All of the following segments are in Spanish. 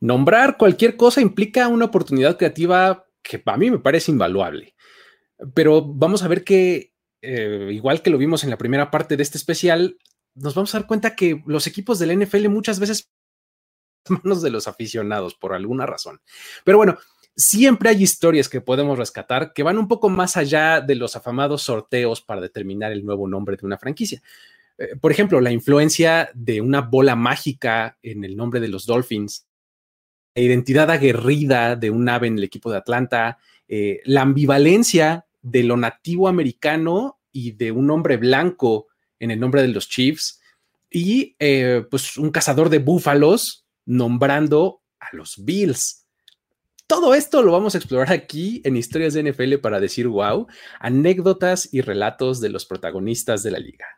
nombrar cualquier cosa implica una oportunidad creativa que a mí me parece invaluable. Pero vamos a ver que, eh, igual que lo vimos en la primera parte de este especial, nos vamos a dar cuenta que los equipos del NFL muchas veces manos de los aficionados por alguna razón. Pero bueno, siempre hay historias que podemos rescatar que van un poco más allá de los afamados sorteos para determinar el nuevo nombre de una franquicia. Eh, por ejemplo, la influencia de una bola mágica en el nombre de los Dolphins, identidad aguerrida de un ave en el equipo de Atlanta, eh, la ambivalencia de lo nativo americano y de un hombre blanco en el nombre de los Chiefs, y eh, pues un cazador de búfalos nombrando a los Bills. Todo esto lo vamos a explorar aquí en Historias de NFL para decir wow, anécdotas y relatos de los protagonistas de la liga.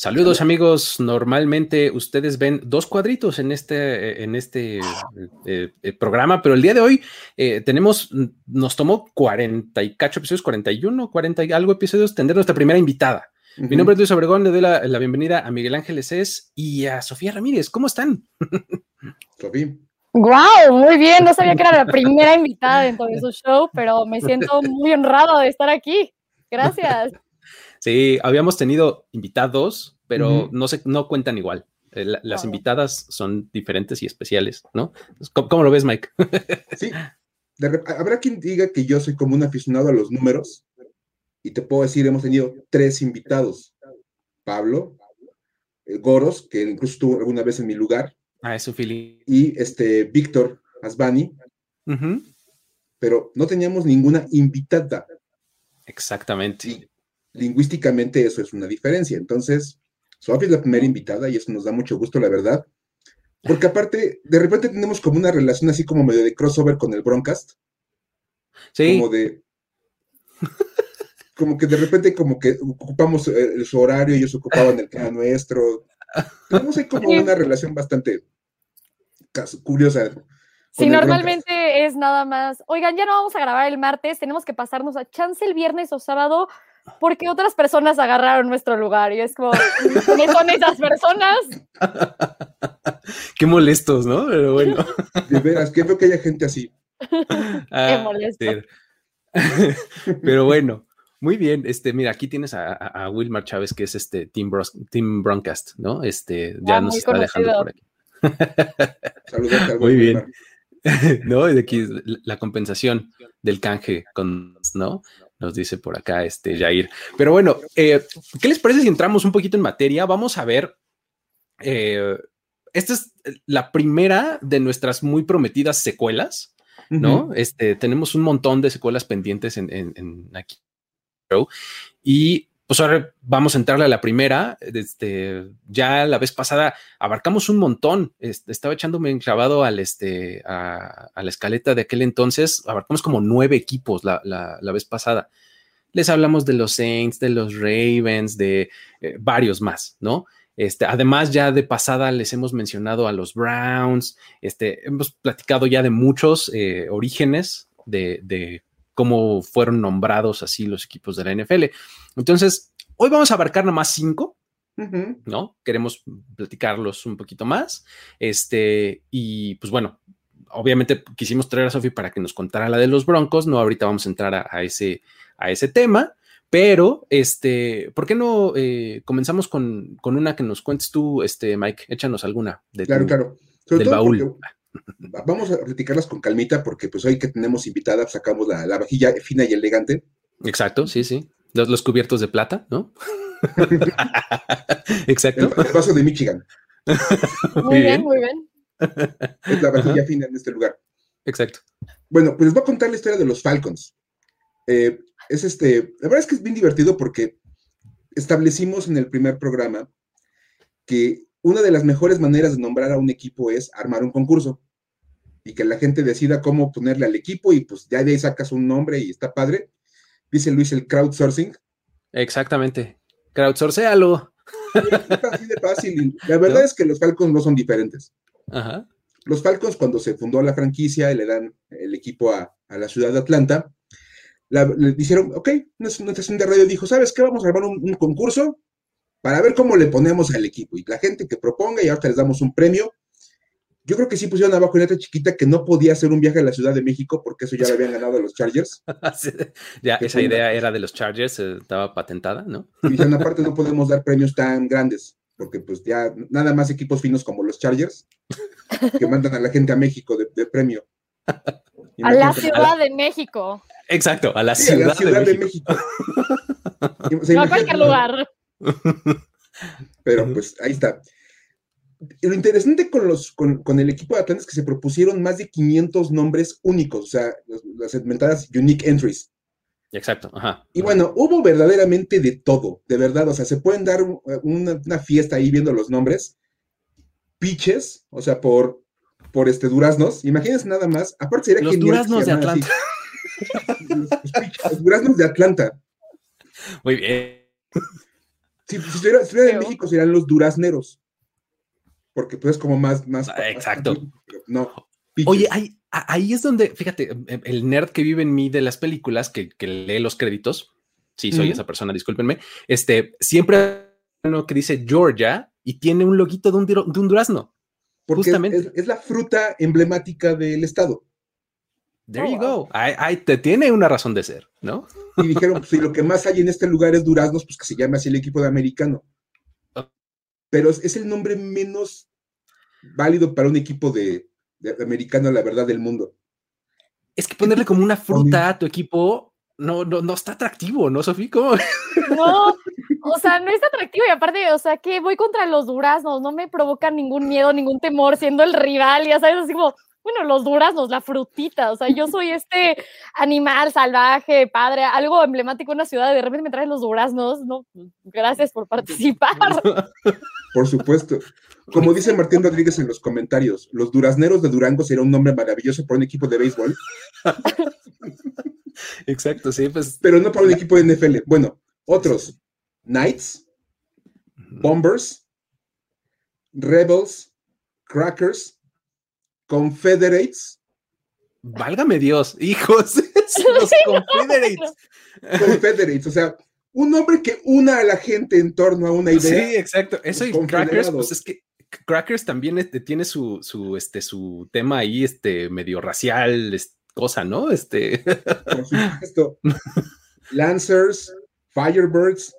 Saludos amigos, normalmente ustedes ven dos cuadritos en este, en este eh, eh, programa, pero el día de hoy eh, tenemos, nos tomó 40 y cacho episodios, 41, 40 y algo episodios, tener nuestra primera invitada. Mi nombre es Luis Obregón, le doy la, bienvenida a Miguel Ángeles Es y a Sofía Ramírez. ¿Cómo están? Sofía. Wow, muy bien. No sabía que era la primera invitada en todo su show, pero me siento muy honrado de estar aquí. Gracias. Sí, habíamos tenido invitados, pero no, se, no cuentan igual. Eh, las invitadas son diferentes y especiales, ¿no? ¿Cómo, lo ves, Mike? sí, habrá quien diga que yo soy como un aficionado a los números y te puedo decir, hemos tenido tres invitados. Pablo, eh, Goros, que incluso estuvo alguna vez en mi lugar. Ah, eso, Fili. Y este, Víctor Asbani. Pero no teníamos ninguna invitada. Exactamente lingüísticamente eso es una diferencia. Entonces, Sofía es la primera invitada y eso nos da mucho gusto, la verdad. Porque aparte, de repente tenemos como una relación así como medio de crossover con el Broncast. Sí. Como de. Como que de repente, como que ocupamos el, su horario, ellos ocupaban el que nuestro. Tenemos ahí como una relación bastante curiosa. Sí, normalmente es nada más, oigan, ya no vamos a grabar el martes, tenemos que pasarnos a chance el viernes o sábado porque otras personas agarraron nuestro lugar y es como, ¿quiénes son esas personas? Qué molestos, ¿no? Pero bueno. De veras, qué veo que haya gente así. Ah, Qué molesto. Pero bueno, muy bien. Este, mira, aquí tienes a, Wilmar Chávez, que es este Team, Team Broncast, ¿no? Este, ya ah, nos está dejando por aquí. Saludos, muy bien. ¿no? De aquí la compensación del canje con, ¿no? Nos dice por acá este Jair. Pero bueno, eh, ¿qué les parece si entramos un poquito en materia? Vamos a ver. Eh, esta es la primera de nuestras muy prometidas secuelas, ¿no? Este, tenemos un montón de secuelas pendientes en, en aquí. Y pues ahora vamos a entrarle a la primera. Este, ya la vez pasada abarcamos un montón. estaba echándome enclavado al, este, a, la escaleta de aquel entonces. Abarcamos como nueve equipos la, vez pasada. Les hablamos de los Saints, de los Ravens, de eh, varios más, ¿no? Este, además, ya de pasada les hemos mencionado a los Browns. Este, hemos platicado ya de muchos eh, orígenes de cómo fueron nombrados así los equipos de la NFL. Entonces, hoy vamos a abarcar nomás cinco, ¿no? Queremos platicarlos un poquito más. Este, y pues bueno, obviamente quisimos traer a Sofi para que nos contara la de los Broncos, no ahorita vamos a entrar a, ese, a ese tema, pero este, ¿por qué no eh, comenzamos con, una que nos cuentes tú, este, Mike? Échanos alguna de claro, claro. del baúl. Vamos a platicarlas con calmita porque pues hoy que tenemos invitada pues, sacamos la, vajilla fina y elegante. Exacto, sí, sí. Los, cubiertos de plata, ¿no? Exacto. El, vaso de Michigan. muy bien, muy bien. Es la vajilla fina en este lugar. Exacto. Bueno, pues les voy a contar la historia de los Falcons. Eh, es este, la verdad es que es bien divertido porque establecimos en el primer programa que una de las mejores maneras de nombrar a un equipo es armar un concurso y que la gente decida cómo ponerle al equipo y pues ya de ahí sacas un nombre y está padre. Dice Luis el crowdsourcing. Exactamente. Crowdsourcealo. así de fácil. La verdad es que los Falcons no son diferentes. Los Falcons, cuando se fundó la franquicia y le dan el equipo a, la ciudad de Atlanta, le dijeron, ok, una estación de radio dijo, ¿sabes qué? Vamos a armar un, concurso para ver cómo le ponemos al equipo. Y la gente que proponga, y ahorita les damos un premio. Yo creo que sí pusieron abajo en letra chiquita que no podía hacer un viaje a la Ciudad de México porque eso ya lo habían ganado los Chargers. ya, esa idea era de los Chargers, eh, estaba patentada, ¿no? y aparte no podemos dar premios tan grandes porque pues ya nada más equipos finos como los Chargers que mandan a la gente a México de, premio. a la Ciudad de México. Exacto, a la Ciudad, de, México. no a cualquier lugar. Pero pues ahí está. Lo interesante con, los, con, el equipo de Atlantis es que se propusieron más de 500 nombres únicos, o sea, las segmentadas unique entries. Exacto, ajá. Y bueno, hubo verdaderamente de todo, de verdad, o sea, se pueden dar una, fiesta ahí viendo los nombres. Piches, o sea, por, por este duraznos, imagínense nada más, aparte sería Los duraznos de Atlanta. los, duraznos de Atlanta. Muy bien. Si, estuviera, en México serían los durazneros, porque pues como más... más ah, Exacto. no. Oye, hay, ahí es donde, fíjate, em, em, el nerd que vive en mí de las películas, que, lee los créditos, sí, soy esa persona, discúlpenme, este, siempre uno que dice Georgia y tiene un loguito de un, de un durazno. Porque justamente. Es, la fruta emblemática del estado. There you go. Ahí, te tiene una razón de ser, ¿no? Y dijeron, pues si lo que más hay en este lugar es duraznos, pues que se llame así el equipo de americano. Pero es el nombre menos válido para un equipo de, americano la verdad del mundo. Es que ponerle como una fruta a tu equipo no, no, no está atractivo, ¿no, Sofía? No, o sea, no está atractivo y aparte, o sea, que voy contra los duraznos, no me provoca ningún miedo, ningún temor siendo el rival, ya sabes, así como, bueno, los duraznos, la frutita, o sea, yo soy este animal salvaje, padre, algo emblemático en una ciudad, de repente me traen los duraznos, no, gracias por participar. Por supuesto. Como dice Martín Rodríguez en los comentarios, los durazneros de Durango sería un nombre maravilloso para un equipo de béisbol. Exacto, sí, pues. Pero no para un equipo de NFL. Bueno, otros. Knights, Bombers, Rebels, Crackers, Confederates. Válgame Dios, hijos, los Confederates. Confederates, o sea, un nombre que una a la gente en torno a una idea. Sí, exacto. Eso y Crackers, pues es que Crackers también este, tiene su, su, este, su tema ahí, este, medio racial, cosa, ¿no? Este. Por supuesto. Lancers, Firebirds,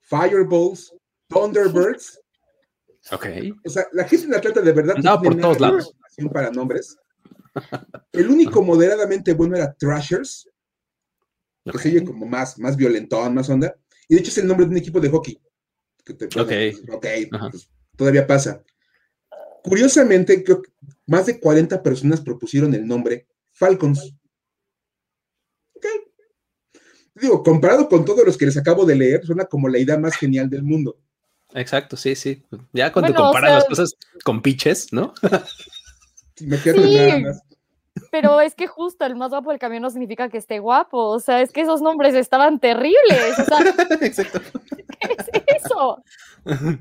Fireballs, Thunderbirds. Ok. O sea, la gente en Atlanta de verdad. No, por todos lados. Para nombres. El único moderadamente bueno era Thrashers, que se oye como más, más violentón, más onda. Y de hecho es el nombre de un equipo de hockey. ok. Ok, pues, todavía pasa. Curiosamente, creo que más de 40 personas propusieron el nombre Falcons. Ok. Digo, comparado con todos los que les acabo de leer, suena como la idea más genial del mundo. Exacto, sí, sí. Ya cuando comparas las cosas con pitches, ¿no? me sí, nada más. Pero es que justo el más guapo del camión no significa que esté guapo. O sea, es que esos nombres estaban terribles. O sea, Exacto. ¿qué es eso?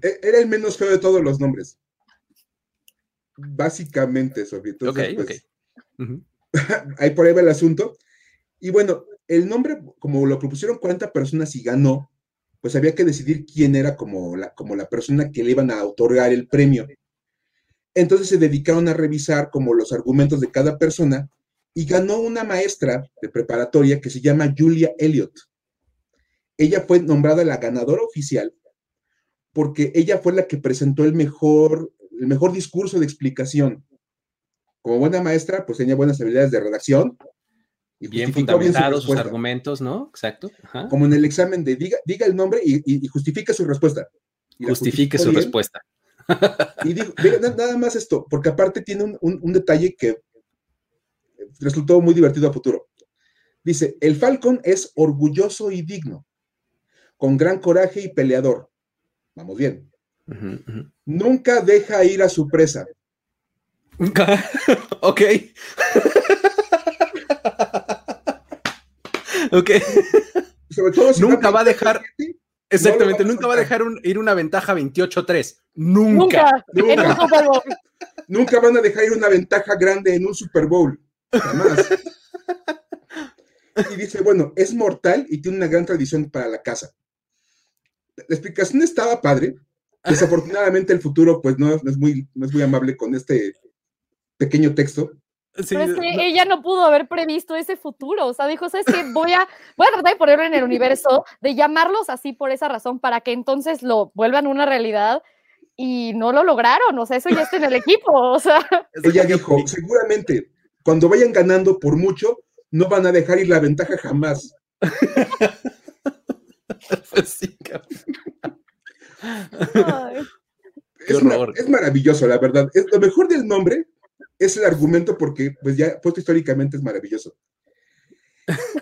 E, era el menos feo de todos los nombres. Básicamente, Sofía. ok, pues, ahí por ahí va el asunto. Y bueno, el nombre, como lo propusieron 40 personas y ganó, pues había que decidir quién era como la, como la persona que le iban a otorgar el premio. Entonces se dedicaron a revisar como los argumentos de cada persona y ganó una maestra de preparatoria que se llama Julia Elliott. Ella fue nombrada la ganadora oficial porque ella fue la que presentó el mejor, el mejor discurso de explicación. Como buena maestra, pues tenía buenas habilidades de redacción. Y bien fundamentados sus argumentos, ¿no? Exacto. Como en el examen de diga, diga el nombre y, justifique su respuesta. justifique su respuesta. Y digo, nada más esto, porque aparte tiene un, detalle que resultó muy divertido a futuro. Dice, el Falcon es orgulloso y digno, con gran coraje y peleador. Vamos bien. Nunca deja ir a su presa. ok. ok. Sobre todo si nunca va a dejar, 27, exactamente, no nunca va a dejar un- ir una ventaja 28-3. Nunca. Nunca. En un Nunca. Super Bowl. Nunca van a dejar ir una ventaja grande en un Super Bowl. Jamás. Y dice, bueno, es mortal y tiene una gran tradición para la casa. La explicación estaba padre. Desafortunadamente el futuro pues no, no es, muy, no es muy amable con este pequeño texto. Sí, Pero es que no, ella no pudo haber previsto ese futuro. O sea, dijo, ¿sabes qué? Voy a, voy a tratar de ponerlo en el universo, de llamarlos así por esa razón, para que entonces lo vuelvan una realidad. Y no lo lograron. O sea, eso ya está en el equipo. O sea, Ella dijo, seguramente cuando vayan ganando por mucho, no van a dejar ir la ventaja jamás. pues sí, una- es maravilloso, la verdad. Es, lo mejor del nombre es el argumento porque, pues ya puesto históricamente, es maravilloso.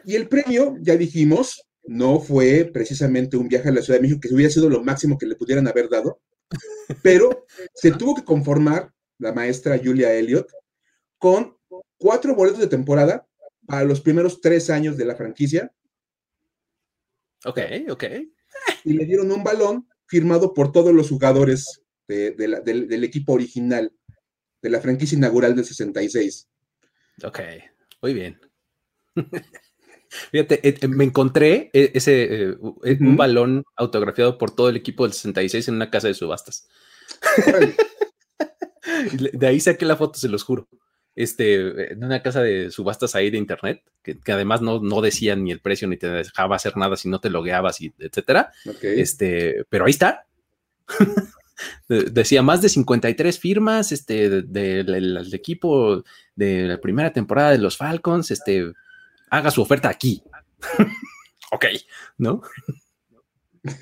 Y el premio, ya dijimos, no fue precisamente un viaje a la Ciudad de México, que hubiera sido lo máximo que le pudieran haber dado, pero se tuvo que conformar la maestra Julia Elliott con cuatro boletos de temporada para los primeros tres años de la franquicia Ok, ok. y le dieron un balón firmado por todos los jugadores de- de la- del, del equipo original de la franquicia inaugural del 66. Ok, muy bien. Fíjate, eh, eh, me encontré eh, ese un balón autografiado por todo el equipo del 66 en una casa de subastas. De ahí saqué la foto, se los juro. Este, en una casa de subastas ahí de internet, que, que además no, no decían ni el precio ni te dejaba hacer nada si no te logueabas y etcétera. Ok. Este, pero ahí está. De- Decía más de 53 firmas este, de- de- del equipo de la primera temporada de los Falcons. Este, haga su oferta aquí. ok, ¿no?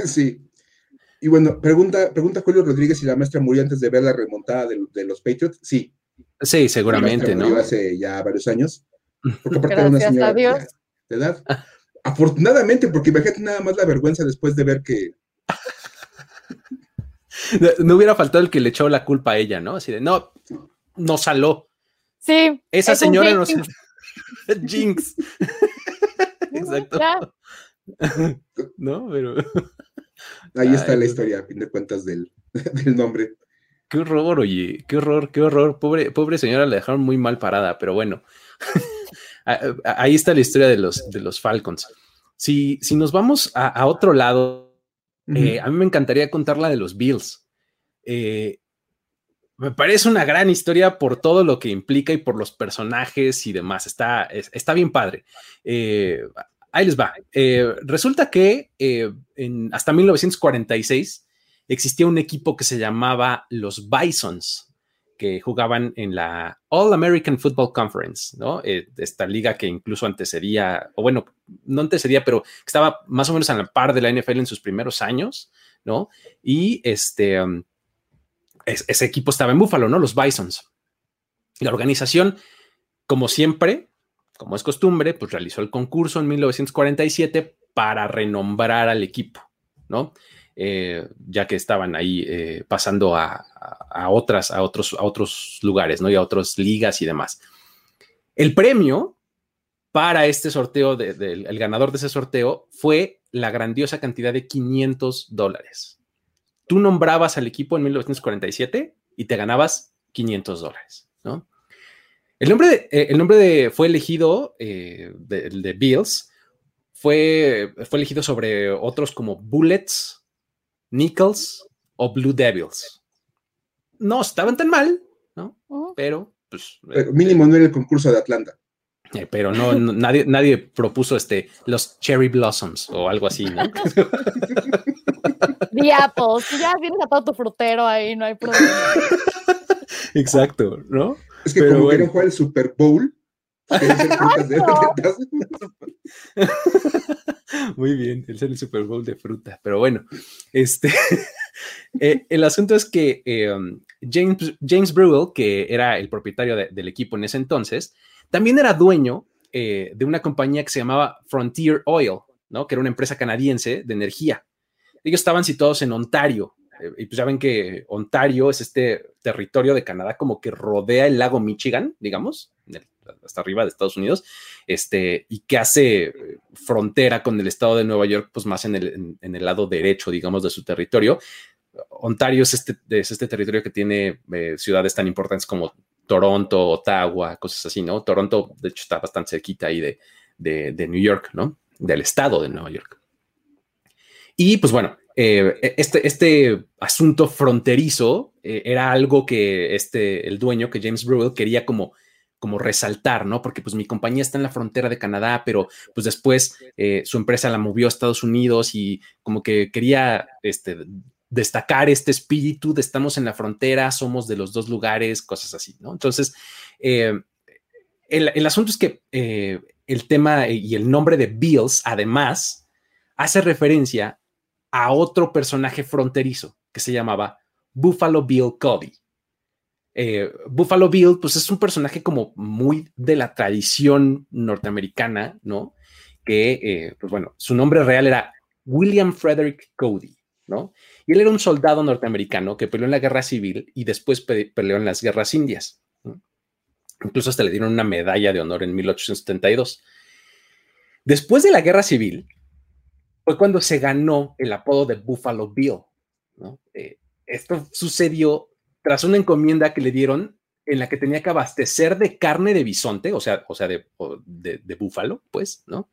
Sí. Y bueno, pregunta, pregunta Julio Rodríguez si la maestra murió antes de ver la remontada de, de los Patriots. Sí, Sí, seguramente, ¿no? hace ya varios años. Porque aparte una Gracias a señora Dios. de edad. Afortunadamente, porque imagínate nada más la vergüenza después de ver que No, no hubiera faltado el que le echó la culpa a ella, ¿no? Así de, no, no saló. sí. Esa es señora no jinx. se... Jinx. Exacto. No, pero ahí Ay, está la historia, a fin de cuentas, del, del nombre. qué horror, oye, qué horror, qué horror. Pobre, pobre señora, la dejaron muy mal parada, pero bueno. Ahí está la historia de los, de los Falcons. Si, si nos vamos a, a otro lado, eh, a mí me encantaría contar la de los Bills. Eh, me parece una gran historia por todo lo que implica y por los personajes y demás. Está, es- está bien padre. Eh, ahí les va. Resulta que en- hasta 1946 existía un equipo que se llamaba los Bisons, que jugaban en la All American Football Conference, ¿no? Eh, esta liga que incluso antecedía, o bueno, no antecedía, pero estaba más o menos a la par de la NFL en sus primeros años, ¿no? Y este, um, es- ese equipo estaba en Buffalo, ¿no? Los Bisons. La organización, como siempre, como es costumbre, pues realizó el concurso en 1947 para renombrar al equipo, ¿no? Eh, ya que estaban ahí eh, pasando a, a- otras, a otros, a otros lugares, ¿no? Y a otras ligas y demás. El premio para este sorteo, de- el ganador de ese sorteo, fue la grandiosa cantidad de 500 dólares. Tú nombrabas al equipo en 1947 y te ganabas 500 dólares, ¿no? El nombre, de, eh, el nombre de, fue elegido, eh, de, de Bills, fue, fue elegido sobre otros como Bullets, Nickels o Blue Devils. No estaban tan mal, ¿no? Ujú. Pero, pues, Pero mínimo no era el concurso de Atlanta. eh, pero no, no- nadie, nadie propuso este, los Cherry Blossoms o algo así, ¿no? The Apples. Ya tienes a todo tu frutero ahí, no hay problema. Exacto, ¿no? Es que Pero como bueno. quieren jugar el Super Bowl, Muy bien, el ser el Super Bowl de fruta, pero bueno, este, eh, el asunto es que eh, um, James, James Brewell, que era el propietario de- del equipo en ese entonces, también era dueño eh, de una compañía que se llamaba Frontier Oil, ¿no? Que era una empresa canadiense de energía. Ellos estaban situados en Ontario, eh, y pues ya ven que Ontario es este territorio de Canadá como que rodea el lago Michigan, digamos, en el- hasta arriba de Estados Unidos. este, y que hace frontera con el estado de Nueva York, pues más en el, en el lado derecho, digamos, de su territorio. Ontario es este, es este territorio que tiene eh, ciudades tan importantes como Toronto, Ottawa, cosas así, ¿no? Toronto, de hecho, está bastante cerquita ahí de, de, New York, ¿no? Del estado de Nueva York. Y pues bueno, eh, este, este asunto fronterizo eh, era algo que este, el dueño, que James Brewell, quería como como resaltar, ¿no? Porque pues mi compañía está en la frontera de Canadá, pero pues después su empresa la movió a Estados Unidos y como que quería este, destacar este espíritu de estamos en la frontera, somos de los dos lugares, cosas así, ¿no? Entonces, eh, el, asunto es que eh, el tema y el nombre de Bills, además, hace referencia a otro personaje fronterizo que se llamaba Buffalo Bill Cody. Eh, Buffalo Bill, pues es un personaje como muy de la tradición norteamericana, ¿no? Que, pues bueno, su nombre real era William Frederick Cody, ¿no? Y él era un soldado norteamericano que peleó en la guerra civil y después peleó en las guerras indias. Incluso hasta le dieron una medalla de honor en 1872. Después de la guerra civil, fue cuando se ganó el apodo de Buffalo Bill. Eh, esto sucedió tras una encomienda que le dieron en la que tenía que abastecer de carne de bisonte, o sea, o sea de, búfalo, pues, ¿no?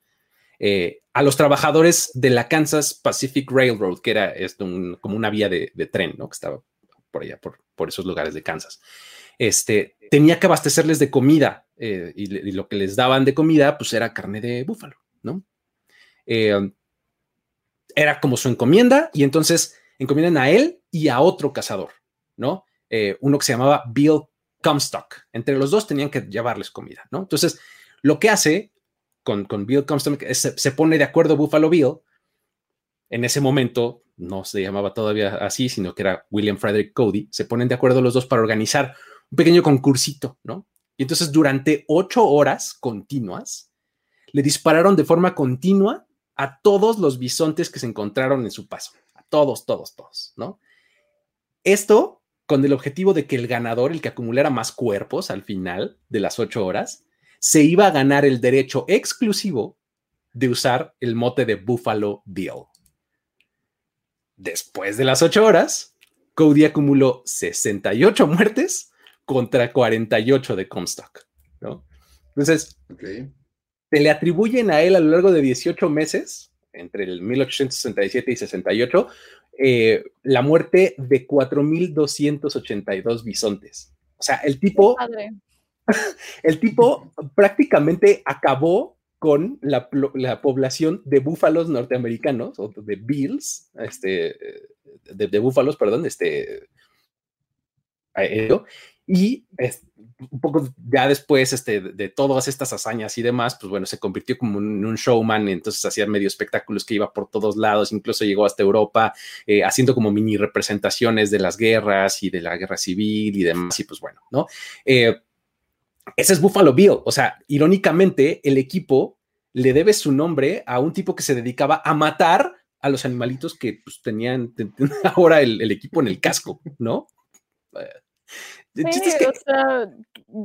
Eh, a los trabajadores de la Kansas Pacific Railroad, que era esto, como una vía de, tren, ¿no? Que estaba por allá, por, esos lugares de Kansas. Este, tenía que abastecerles de comida eh, y, lo que les daban de comida, pues era carne de búfalo, ¿no? Eh, era como su encomienda y entonces encomiendan a él y a otro cazador, ¿no? Uno que se llamaba Bill Comstock. Entre los dos tenían que llevarles comida, ¿no? Entonces, lo que hace con, Bill Comstock, se, pone de acuerdo Buffalo Bill. En ese momento no se llamaba todavía así, sino que era William Frederick Cody. Se ponen de acuerdo los dos para organizar un pequeño concursito, ¿no? Y entonces durante ocho horas continuas, le dispararon de forma continua a todos los bisontes que se encontraron en su paso. A todos, todos, todos, ¿no? Esto con el objetivo de que el ganador, el que acumulara más cuerpos al final de las ocho horas, se iba a ganar el derecho exclusivo de usar el mote de Buffalo Bill. Después de las ocho horas, Cody acumuló 68 muertes contra 48 de Comstock. Entonces, se le atribuyen a él a lo largo de 18 meses, entre el 1867 y 68, eh, la muerte de 4.282 bisontes. O sea, el tipo el tipo prácticamente acabó con la, población de búfalos norteamericanos, o de bills, este, de, búfalos, perdón, este, y un poco ya después este, de todas estas hazañas y demás, pues bueno, se convirtió como en un showman, entonces hacía medio espectáculos que iba por todos lados, incluso llegó hasta Europa, eh, haciendo como mini representaciones de las guerras y de la guerra civil y demás, y pues bueno, ¿no? Eh, ese es Buffalo Bill. O sea, irónicamente, el equipo le debe su nombre a un tipo que se dedicaba a matar a los animalitos que pues, tenían ahora el, equipo en el casco, ¿no? Sí, o sea,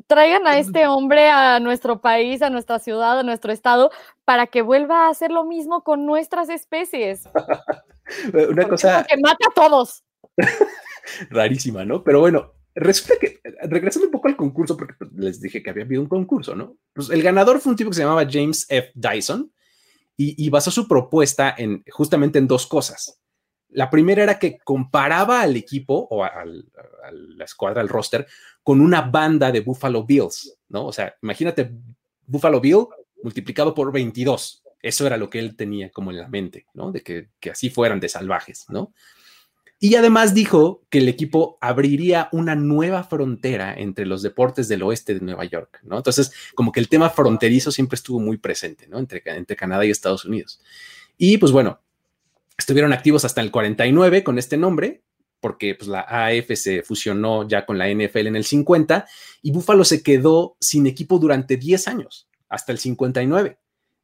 traigan a este hombre a nuestro país, a nuestra ciudad, a nuestro estado, para que vuelva a hacer lo mismo con nuestras especies. Una cosa. Que mata a todos. Rarísima, ¿no? Pero bueno, Resulta que, regresando un poco al concurso, porque pues, les dije que había habido un concurso, ¿no? Pues el ganador fue un tipo que se llamaba James F. Dyson y, basó su propuesta en justamente en dos cosas. La primera era que comparaba al equipo o a, la escuadra, al roster, con una banda de Buffalo Bills, ¿no? O sea, imagínate Buffalo Bill multiplicado por 22. Eso era lo que él tenía como en la mente, ¿no? De que, así fueran de salvajes, ¿no? Y además dijo que el equipo abriría una nueva frontera entre los deportes del oeste de Nueva York, ¿no? Entonces, como que el tema fronterizo siempre estuvo muy presente, ¿no? Entre Canadá y Estados Unidos. Y pues bueno, estuvieron activos hasta el 49 con este nombre, porque pues, la AF se fusionó ya con la NFL en el 50 y Buffalo se quedó sin equipo durante 10 años, hasta el 59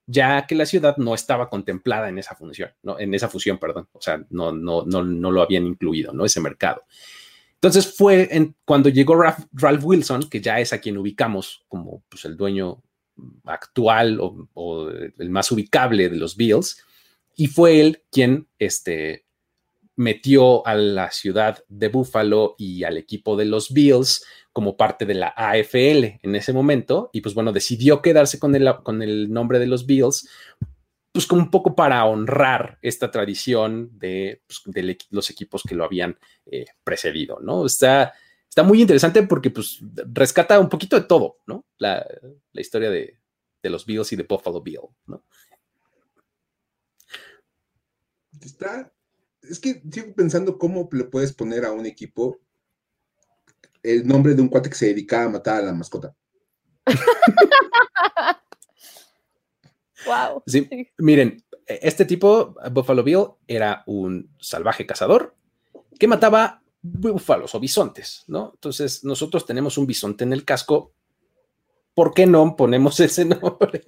ya que la ciudad no estaba contemplada en esa función, ¿no? en esa fusión, perdón, o sea, no, no, no, no lo habían incluido, ¿no? Ese mercado. Entonces fue en, cuando llegó Ralph, Wilson, que ya es a quien ubicamos como pues, el dueño actual o, el más ubicable de los Bills, y fue él quien este, metió a la ciudad de Buffalo y al equipo de los Bills como parte de la AFL en ese momento, y pues bueno, decidió quedarse con el, con el nombre de los Bills, pues como un poco para honrar esta tradición de, pues, los equipos que lo habían eh, precedido, ¿no? Está, está muy interesante porque pues rescata un poquito de todo, ¿no? La, la historia de, de los Bills y de Buffalo Bill, ¿no? Está, es que sigo pensando cómo le puedes poner a un equipo el nombre de un cuate que se dedicaba a matar a la mascota. wow. Sí, miren, este tipo, Buffalo Bill, era un salvaje cazador que mataba búfalos o bisontes, ¿no? Entonces, nosotros tenemos un bisonte en el casco ¿por qué no ponemos ese nombre?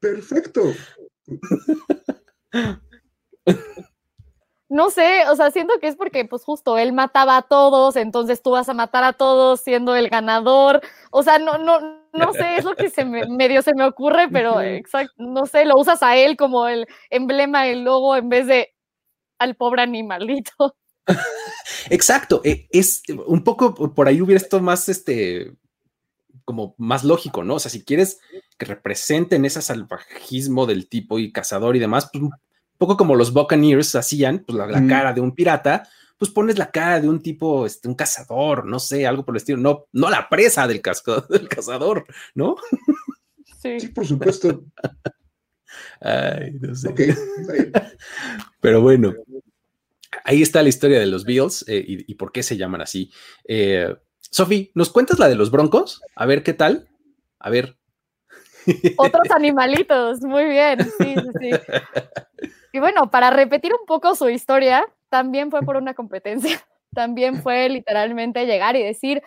Perfecto. No sé, o sea, siento que es porque, pues justo, él mataba a todos, entonces tú vas a matar a todos siendo el ganador. O sea, no, no, no sé, es lo que se me, medio se me ocurre, pero exacto, no sé, lo usas a él como el emblema, el logo, en vez de al pobre animalito. Exacto, e, es un poco por ahí hubiera esto más este como más lógico, ¿no? O sea, si quieres que representen ese salvajismo del tipo y cazador y demás, pues un poco como los Buccaneers hacían, pues la, cara de un pirata, pues pones la cara de un tipo, este, un cazador, no sé, algo por el estilo, no, no la presa del, del cazador, ¿no? Sí. por supuesto. Ay, no sé. Pero bueno, ahí está la historia de los Bills eh, y, por qué se llaman así. Eh, Sofi, ¿nos cuentas la de los broncos? A ver qué tal. A ver. Otros animalitos, muy bien. Sí, sí, sí. Y bueno, para repetir un poco su historia, también fue por una competencia. También fue literalmente llegar y decir,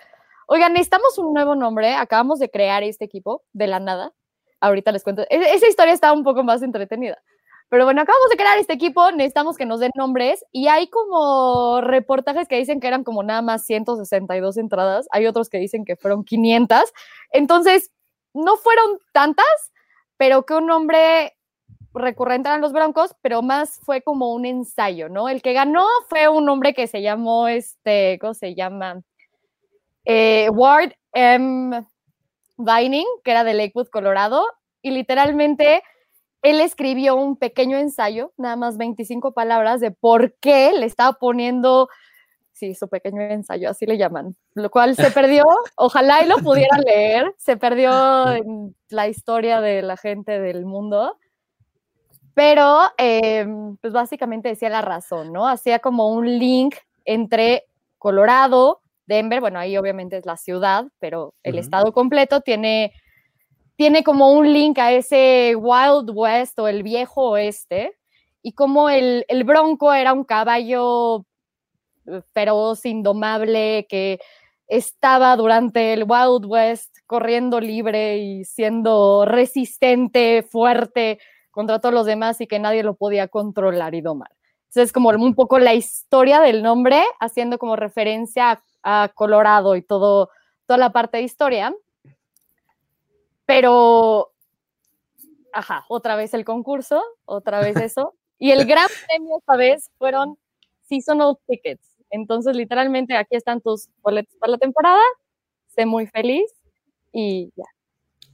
oigan, necesitamos un nuevo nombre. Acabamos de crear este equipo de la nada. Ahorita les cuento. E-, esa historia está un poco más entretenida. Pero bueno, acabamos de crear este equipo, necesitamos que nos den nombres y hay como reportajes que dicen que eran como nada más 162 entradas, hay otros que dicen que fueron 500. Entonces, no fueron tantas, pero que un nombre recurrente eran los Broncos, pero más fue como un ensayo, ¿no? El que ganó fue un hombre que se llamó, este, ¿cómo se llama? Eh, Ward M. Vining, que era de Lakewood, Colorado, y literalmente él escribió un pequeño ensayo, nada más 25 palabras, de por qué le estaba poniendo, sí, su pequeño ensayo, así le llaman, lo cual se perdió, ojalá y lo pudieran leer, se perdió en la historia de la gente del mundo, pero em, pues básicamente decía la razón, ¿no? Hacía como un link entre Colorado, Denver, bueno, ahí obviamente es la ciudad, pero el estado completo tiene tiene como un link a ese Wild West o el viejo oeste, y como el, bronco era un caballo eh, feroz, indomable, que estaba durante el Wild West corriendo libre y siendo resistente, fuerte contra todos los demás y que nadie lo podía controlar y domar. Entonces es como un poco la historia del nombre, haciendo como referencia a, a Colorado y todo, toda la parte de historia. Pero, ajá, otra vez el concurso, otra vez eso. Y el gran premio esta vez fueron seasonal tickets. Entonces, literalmente, aquí están tus boletos para la temporada. Sé muy feliz y ya.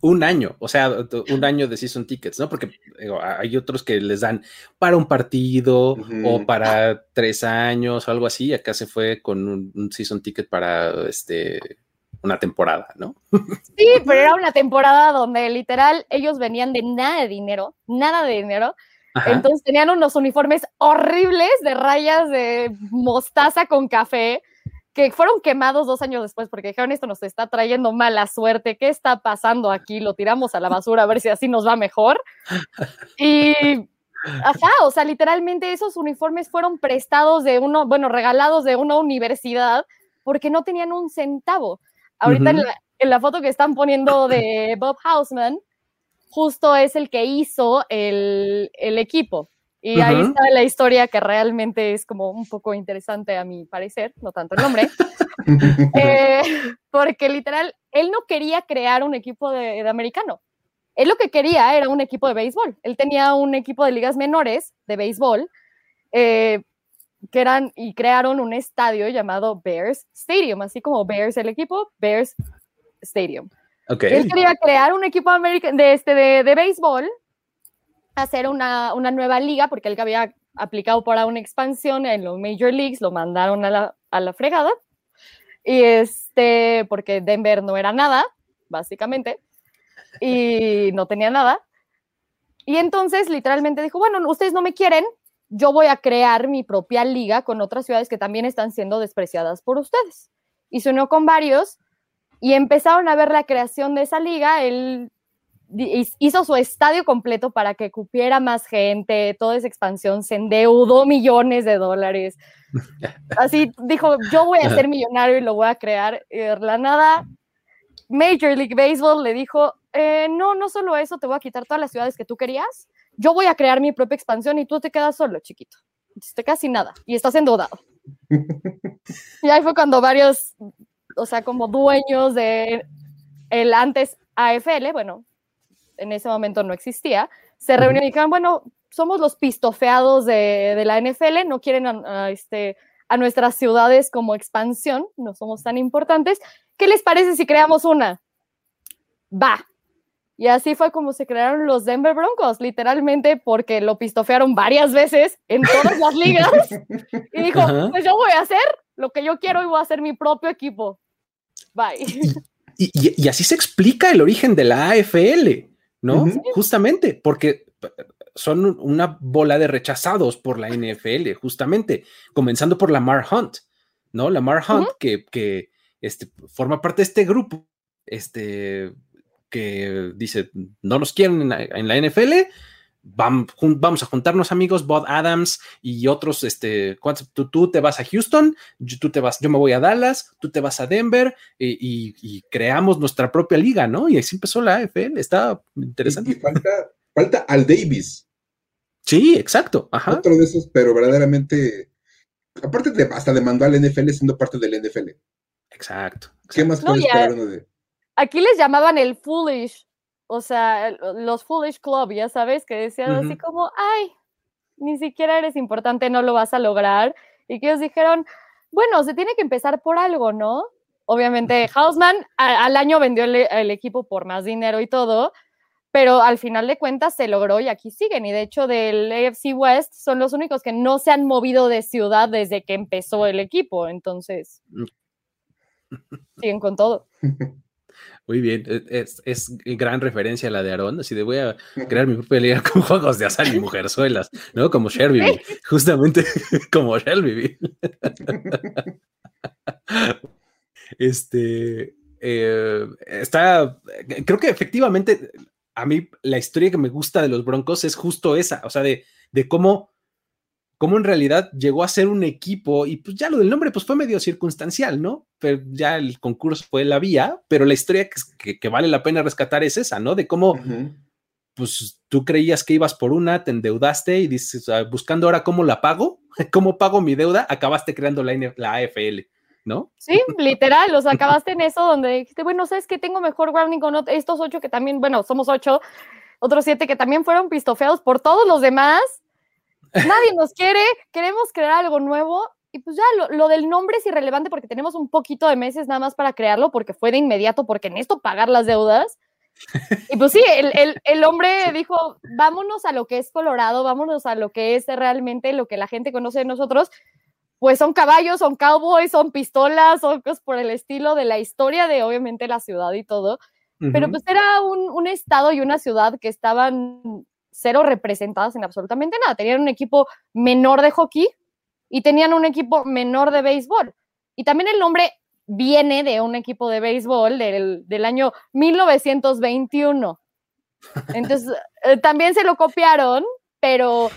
Un año, o sea, un año de season tickets, ¿no? Porque hay otros que les dan para un partido o para tres años o algo así. Acá se fue con un, un season ticket para este una temporada, ¿no? Sí, pero era una temporada donde literal ellos venían de nada de dinero, nada de dinero. Entonces tenían unos uniformes horribles de rayas de mostaza con café que fueron quemados dos años después porque dijeron esto nos está trayendo mala suerte, ¿qué está pasando aquí? Lo tiramos a la basura a ver si así nos va mejor. Y, ajá, o sea, literalmente esos uniformes fueron prestados de uno, bueno, regalados de una universidad porque no tenían un centavo. Ahorita en, la, foto que están poniendo de Bob Hausman, justo es el que hizo el, equipo. Y ahí está la historia que realmente es como un poco interesante a mi parecer, no tanto el nombre. Eh, porque literal, él no quería crear un equipo de, americano. Él lo que quería era un equipo de béisbol. Él tenía un equipo de ligas menores de béisbol eh, que eran y crearon un estadio llamado Bears Stadium, así como Bears el equipo, Bears Stadium. Okay. Él quería crear un equipo de, este, de, de béisbol, hacer una, una, nueva liga, porque él que había aplicado para una expansión en los Major Leagues, lo mandaron a la, a la fregada. Y este, porque Denver no era nada, básicamente, y no tenía nada. Y entonces literalmente dijo, bueno, ustedes no me quieren, yo voy a crear mi propia liga con otras ciudades que también están siendo despreciadas por ustedes. Y se unió con varios y empezaron a ver la creación de esa liga. Él hizo su estadio completo para que cupiera más gente, toda esa expansión, se endeudó millones de dólares. Así dijo, yo voy a ser millonario y lo voy a crear. Y de la nada, Major League Baseball le dijo, eh, no, no solo eso, te voy a quitar todas las ciudades que tú querías, yo voy a crear mi propia expansión y tú te quedas solo, chiquito. Te quedas sin nada y estás endeudado. y ahí fue cuando varios, o sea, como dueños de el antes AFL, bueno, en ese momento no existía, se reunieron y dijeron, bueno, somos los pistofeados de, de la NFL, no quieren a, este, a nuestras ciudades como expansión, no somos tan importantes. ¿Qué les parece si creamos una? Va. Y así fue como se crearon los Denver Broncos, literalmente porque lo pistofearon varias veces en todas las ligas. Y dijo, pues yo voy a hacer lo que yo quiero y voy a hacer mi propio equipo. Bye. Y, y, y así se explica el origen de la AFL. ¿No? Justamente, porque son una bola de rechazados por la NFL, justamente, comenzando por Lamar Hunt, ¿no? Lamar Hunt, que, que este, forma parte de este grupo, este, que dice, no nos quieren en la, NFL, vamos, a juntarnos amigos, Bob Adams y otros, este, tú, tú, te vas a Houston, yo, tú te vas, yo me voy a Dallas, tú te vas a Denver y, creamos nuestra propia liga, ¿no? Y así empezó la AFL, está interesante. Y, falta, falta Al Davis. Sí, exacto. Ajá. Otro de esos, pero verdaderamente, aparte de hasta demandó al NFL siendo parte del NFL. Exacto. ¿Qué más puede esperar uno de? Aquí les llamaban el foolish o sea, los Foolish Club, ya sabes, que decían así como, ay, ni siquiera eres importante, no lo vas a lograr. Y que ellos dijeron, bueno, se tiene que empezar por algo, ¿no? Obviamente, Hausman al año vendió el, equipo por más dinero y todo, pero al final de cuentas se logró y aquí siguen. Y de hecho, del AFC West son los únicos que no se han movido de ciudad desde que empezó el equipo. Entonces, mm. siguen con todo. Muy bien, e, es, es, gran referencia la de Aarón, así de voy a crear mi propia liga con juegos de azar y mujerzuelas, ¿no? Como Shelby, justamente como Shelby. este, eh, está, creo que efectivamente a mí la historia que me gusta de los Broncos es justo esa, o sea, de, de cómo cómo en realidad llegó a ser un equipo y pues ya lo del nombre pues fue medio circunstancial, ¿no? Pero ya el concurso fue la vía, pero la historia que, vale la pena rescatar es esa, ¿no? De cómo pues tú creías que ibas por una, te endeudaste y dices, ah, buscando ahora cómo la pago, cómo pago mi deuda, acabaste creando la, la AFL. ¿No? Sí, literal, los acabaste en eso donde dijiste, bueno, ¿sabes que Tengo mejor grounding con estos ocho que también, bueno, somos ocho, otros siete que también fueron pistofeados por todos los demás, nadie nos quiere, queremos crear algo nuevo y pues ya lo, del nombre es irrelevante porque tenemos un poquito de meses nada más para crearlo porque fue de inmediato porque en esto pagar las deudas. Y pues sí, el, hombre dijo, vámonos a lo que es Colorado, vámonos a lo que es realmente lo que la gente conoce de nosotros. Pues son caballos, son cowboys, son pistolas, son cosas por el estilo de la historia de obviamente la ciudad y todo. Pero pues era un, un estado y una ciudad que estaban cero representadas en absolutamente nada. Tenían un equipo menor de hockey y tenían un equipo menor de béisbol. Y también el nombre viene de un equipo de béisbol del, del año 1921. Entonces, eh, también se lo copiaron, pero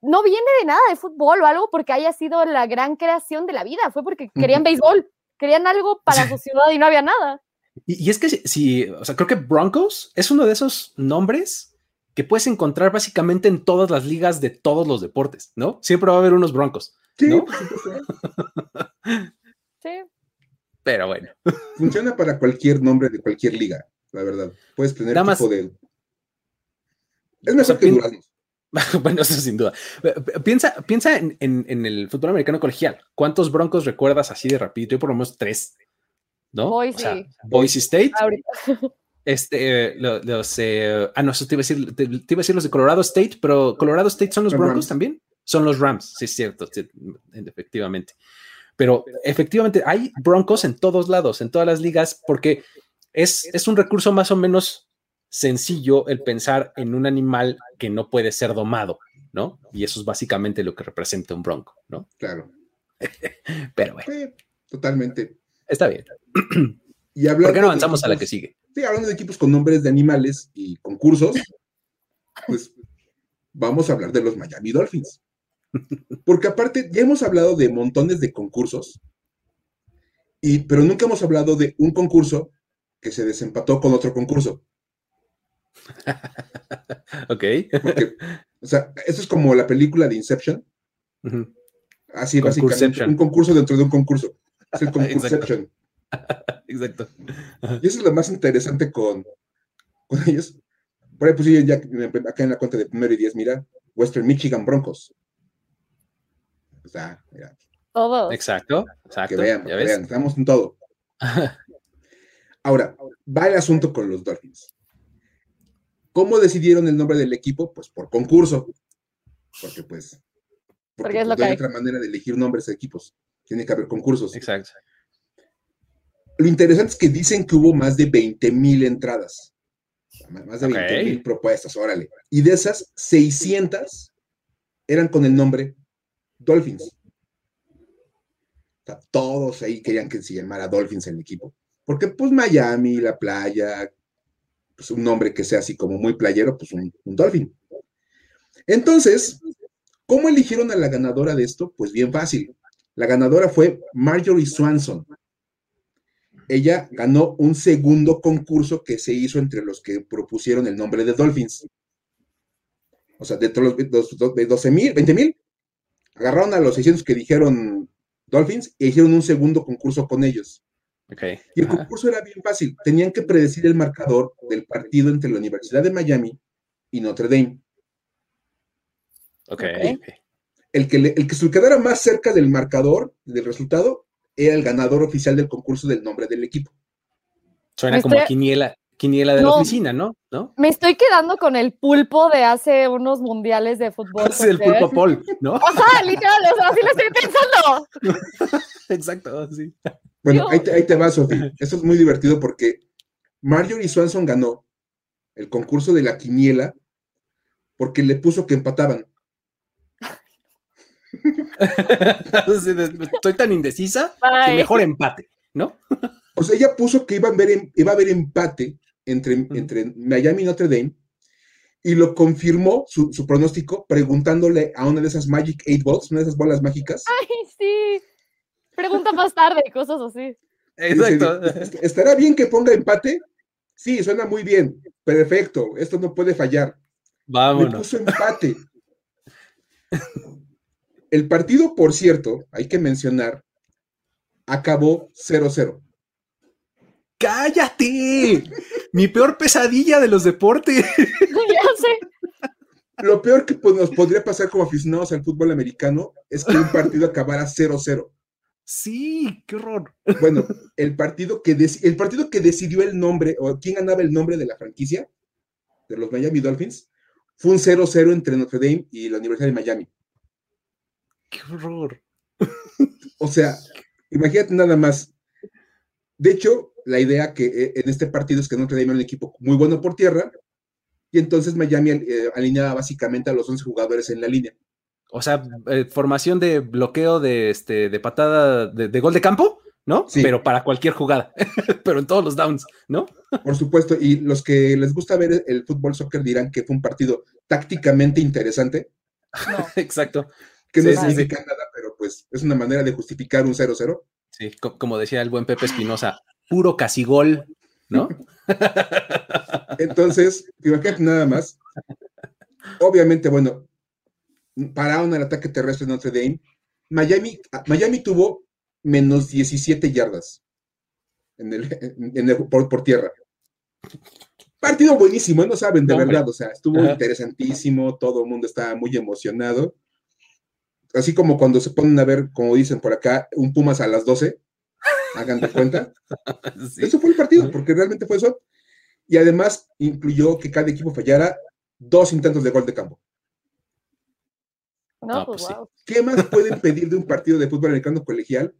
no viene de nada de fútbol o algo porque haya sido la gran creación de la vida. Fue porque querían béisbol, querían algo para su ciudad y no había nada. Y, y es que si, o sea, creo que Broncos es uno de esos nombres que puedes encontrar básicamente en todas las ligas de todos los deportes, ¿no? Siempre va a haber unos broncos, ¿no? Sí. Pero bueno. Funciona para cualquier nombre de cualquier liga, la verdad. Puedes tener Nada tipo más- de. Es mejor que Duraznos. Bueno, eso sin duda. Piensa, piensa en, en- en el fútbol americano colegial. ¿Cuántos broncos recuerdas así de rapidito? Yo por lo menos tres. ¿No? Boise. O sea, Boise State, Ahorita. este, eh, lo- los, eh, ah, no, eso te iba, a decir, te, te iba a decir los de Colorado State, pero Colorado State son los Broncos también. Son los Rams, sí, es cierto, sí, efectivamente. Pero efectivamente hay Broncos en todos lados, en todas las ligas, porque es, es un recurso más o menos sencillo el pensar en un animal que no puede ser domado, ¿no? Y eso es básicamente lo que representa un bronco, ¿no? Claro. Pero bueno, totalmente. está bien. Y ¿Por qué no avanzamos a la que sigue? Sí, hablando de equipos con nombres de animales y concursos, pues vamos a hablar de los Miami Dolphins. Porque aparte, ya hemos hablado de montones de concursos, y, pero nunca hemos hablado de un concurso que se desempató con otro concurso. Ok. Porque, o sea, esto es como la película de Inception, así básicamente, un concurso dentro de un concurso. Es el Exacto. Exacto. Y eso es lo más interesante con, con ellos. Por ahí pusieron ya acá en la cuenta de primero y diez, mira, Western Michigan Broncos. O sea, mira, Todos. Exacto. Exacto. que vean, ¿Ya que ves? vean, estamos en todo. Ahora, va el asunto con los Dolphins. ¿Cómo decidieron el nombre del equipo? Pues por concurso. Porque pues, Porque es pues, lo que hay hay. otra manera de elegir nombres de equipos. Tiene que haber concursos. Exacto. Lo interesante es que dicen que hubo más de 20 mil entradas. Más de Ok. 20 mil propuestas, órale. Y de esas, 600 eran con el nombre Dolphins. O sea, todos ahí querían que se llamara Dolphins el equipo. Porque pues Miami, la playa, pues un nombre que sea así como muy playero, pues un, un Dolphin. Entonces, ¿cómo eligieron a la ganadora de esto? Pues bien fácil. La ganadora fue Marjorie Swanson ella ganó un segundo concurso que se hizo entre los que propusieron el nombre de Dolphins. O sea, de todos los, de 12 mil, 20 mil, agarraron a los 600 que dijeron Dolphins e hicieron un segundo concurso con ellos. Ok. Y el Ajá. concurso era bien fácil. Tenían que predecir el marcador del partido entre la Universidad de Miami y Notre Dame. Ok. Ok. El que, le- el que se quedara más cerca del marcador, del resultado, era el ganador oficial del concurso del nombre del equipo. Suena como quiniela, quiniela de la oficina, ¿no? ¿No? Me estoy quedando con el pulpo de hace unos mundiales de fútbol. Es el pulpo Paul, ¿no? Ajá, literal, o sea, así lo estoy pensando. Exacto, sí. Bueno, ahí te, ahí te va, Sofi. Esto es muy divertido porque Marjorie Swanson ganó el concurso de la quiniela porque le puso que empataban. Estoy tan indecisa que mejor empate, ¿no? O sea, ella puso que iba a haber, em- iba a haber empate entre, entre Miami y Notre Dame y lo confirmó su, su pronóstico preguntándole a una de esas Magic Eight Balls, una de esas bolas mágicas. Ay, sí. Pregunta más tarde, cosas así. Exacto. Dice, ¿Estará bien que ponga empate? Sí, suena muy bien. Perfecto. Esto no puede fallar. Me Vámonos. puso empate. El partido, por cierto, hay que mencionar, acabó 0-0. ¡Cállate! Mi peor pesadilla de los deportes. ya sé. Lo peor que pues, nos podría pasar como aficionados al fútbol americano es que un partido acabara 0-0. Sí, qué horror. Bueno, el partido, que el partido que decidió el nombre, o quién ganaba el nombre de la franquicia, de los Miami Dolphins, fue un 0-0 entre Notre Dame y la Universidad de Miami. Qué horror. O sea, imagínate nada más. De hecho, la idea que eh, en este partido es que Notre Dame era un equipo muy bueno por tierra, y entonces Miami eh, alineaba básicamente a los 11 jugadores en la línea. O sea, eh, formación de bloqueo de, este, de patada de, de gol de campo, ¿no? Sí. Pero para cualquier jugada, pero en todos los downs, ¿no? Por supuesto, y los que les gusta ver el fútbol soccer dirán que fue un partido tácticamente interesante, No. Exacto. Que no Sí, sí, significa nada, pero pues es una manera de justificar un 0-0. Sí, co- como decía el buen Pepe Espinosa, puro casi gol, ¿no? Entonces, imagínate nada más. Obviamente, bueno, pararon el ataque terrestre de Notre Dame. Miami, Miami tuvo menos 17 yardas. en el, por, tierra. Partido buenísimo, no saben, de verdad, o sea, estuvo interesantísimo, todo el mundo estaba muy emocionado. Así como cuando se ponen a ver, como dicen por acá, un Pumas a las 12, hagan de cuenta. Eso fue el partido, porque realmente fue eso. Y además incluyó que cada equipo fallara dos intentos de gol de campo. No, pues, pues ¿Qué más pueden pedir de un partido de fútbol americano colegial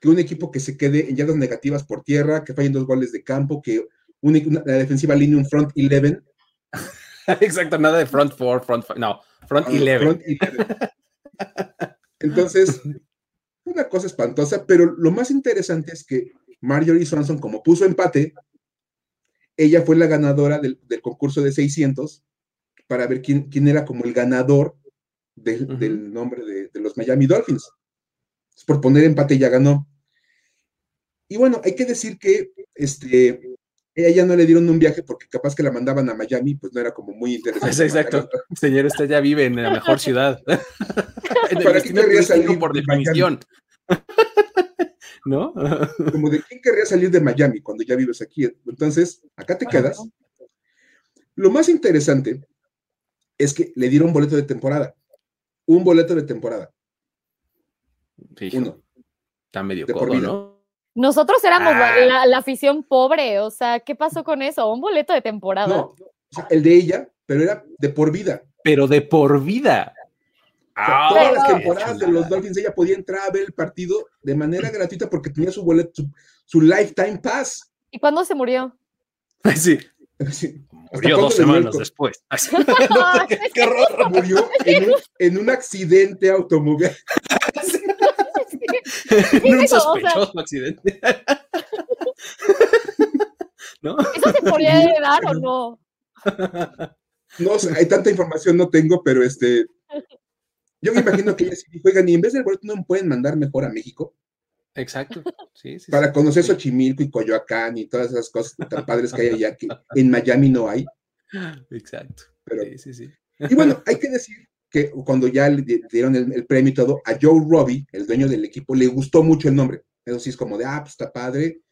que un equipo que se quede en yardas negativas por tierra, que fallen dos goles de campo, que una, la defensiva línea un front 11? Exacto, nada de front four, front five, no, front 11. Ah, Entonces, una cosa espantosa, pero lo más interesante es que Marjorie Swanson, como puso empate, ella fue la ganadora del, concurso de 600 para ver quién, quién era como el ganador del, nombre de, los Miami Dolphins. Por poner empate ya ganó. Y bueno, hay que decir que este, ella ya no le dieron un viaje porque capaz que la mandaban a Miami, pues no era como muy interesante. exacto. Señor, usted ya vive en la mejor ciudad. ¿Para qué querría salir por definición? ¿No? como de quién querría salir de Miami cuando ya vives aquí. Entonces, acá te quedas. Lo más interesante es que le dieron boleto de temporada un boleto de temporada. Uno. Está medio codo, ¿no? Nosotros éramos ah. la, afición pobre, o sea, ¿qué pasó con eso? Un boleto de temporada. No, el de ella, pero era de por vida. Pero de por vida. Todas las temporadas de los Dolphins ella podía entrar a ver el partido de manera gratuita porque tenía su boleto, su, lifetime pass. ¿Y cuándo se murió? Sí. Murió dos semanas después. qué horror. Murió en un, accidente automóvil. en un sospechoso accidente. ¿No? ¿Eso se podría heredar o no? No sé, hay tanta información no tengo, pero este. Yo me imagino que ella sí dijo, oigan, y en vez del boleto no me pueden mandar mejor a México. Exacto. Sí, sí, para conocer Xochimilco y Coyoacán y todas esas cosas tan padres que hay allá que en Miami no hay. Exacto. sí, sí, Y bueno, hay que decir que cuando ya le dieron el, premio y todo, a Joe Robbie, el dueño del equipo, le gustó mucho el nombre. Eso sí es como de, ah, pues está padre,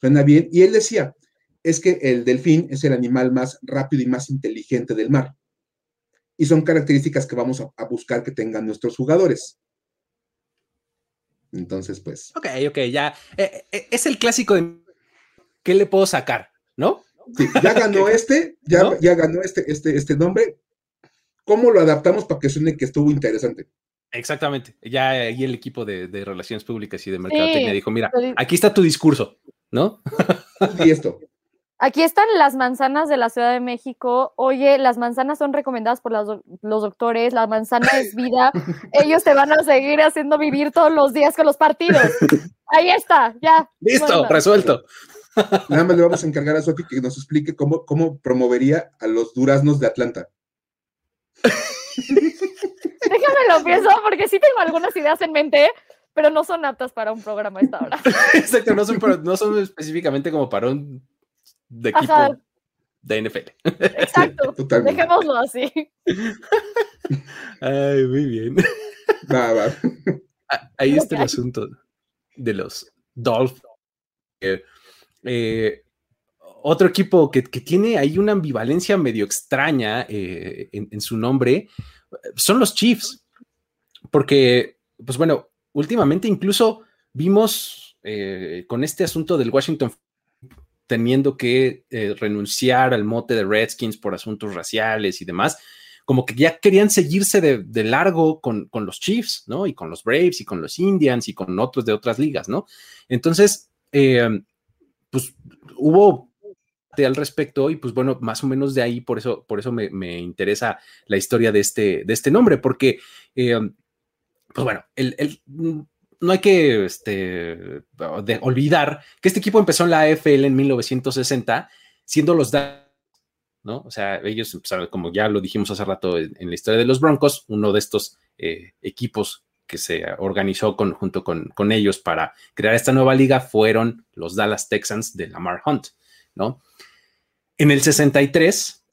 suena bien. Y él decía, es que el delfín es el animal más rápido y más inteligente del mar. Y son características que vamos a buscar que tengan nuestros jugadores. Entonces, pues. Ok, ok, ya. Eh, eh, es el clásico de ¿qué le puedo sacar? ¿No? Sí, ya ganó este, ya, ya ganó este, este, este nombre. ¿Cómo lo adaptamos para que suene que estuvo interesante? Exactamente. Ya ahí el equipo de, Relaciones Públicas y de Mercadotecnia dijo: Mira, aquí está tu discurso, ¿no? y esto. Aquí están las manzanas de la Ciudad de México. Oye, las manzanas son recomendadas por los, doctores, la manzana es vida. Ellos te van a seguir haciendo vivir todos los días con los partidos. Ahí está, ya. Listo, resuelto. Nada más le vamos a encargar a Sofi que nos explique cómo, cómo promovería a los duraznos de Atlanta. Déjame lo pienso, porque sí tengo algunas ideas en mente, pero no son aptas para un programa a esta hora. Exacto, no son, no son específicamente como para un de equipo de NFL. Exacto. Dejémoslo así. Ay, muy bien. Ah, ahí está el asunto de los Dolphins. Eh, otro equipo que, tiene ahí una ambivalencia medio extraña eh, en, su nombre son los Chiefs. Porque, pues bueno, últimamente incluso vimos eh, con este asunto del Washington teniendo que eh, renunciar al mote de Redskins por asuntos raciales y demás, como que ya querían seguirse de, largo con, los Chiefs, ¿no? Y con los Braves y con los Indians y con otros de otras ligas, ¿no? Entonces, eh, pues hubo al respecto y pues bueno, más o menos de ahí, por eso, por eso me, interesa la historia de este, de este nombre, porque, eh, pues bueno, el, no hay que este, olvidar que este equipo empezó en la AFL en 1960, siendo los ¿no? O sea, ellos como ya lo dijimos hace rato en, la historia de los Broncos, uno de estos eh, equipos que se organizó junto con, con, ellos para crear esta nueva liga fueron los Dallas Texans de Lamar Hunt, ¿no? En el 63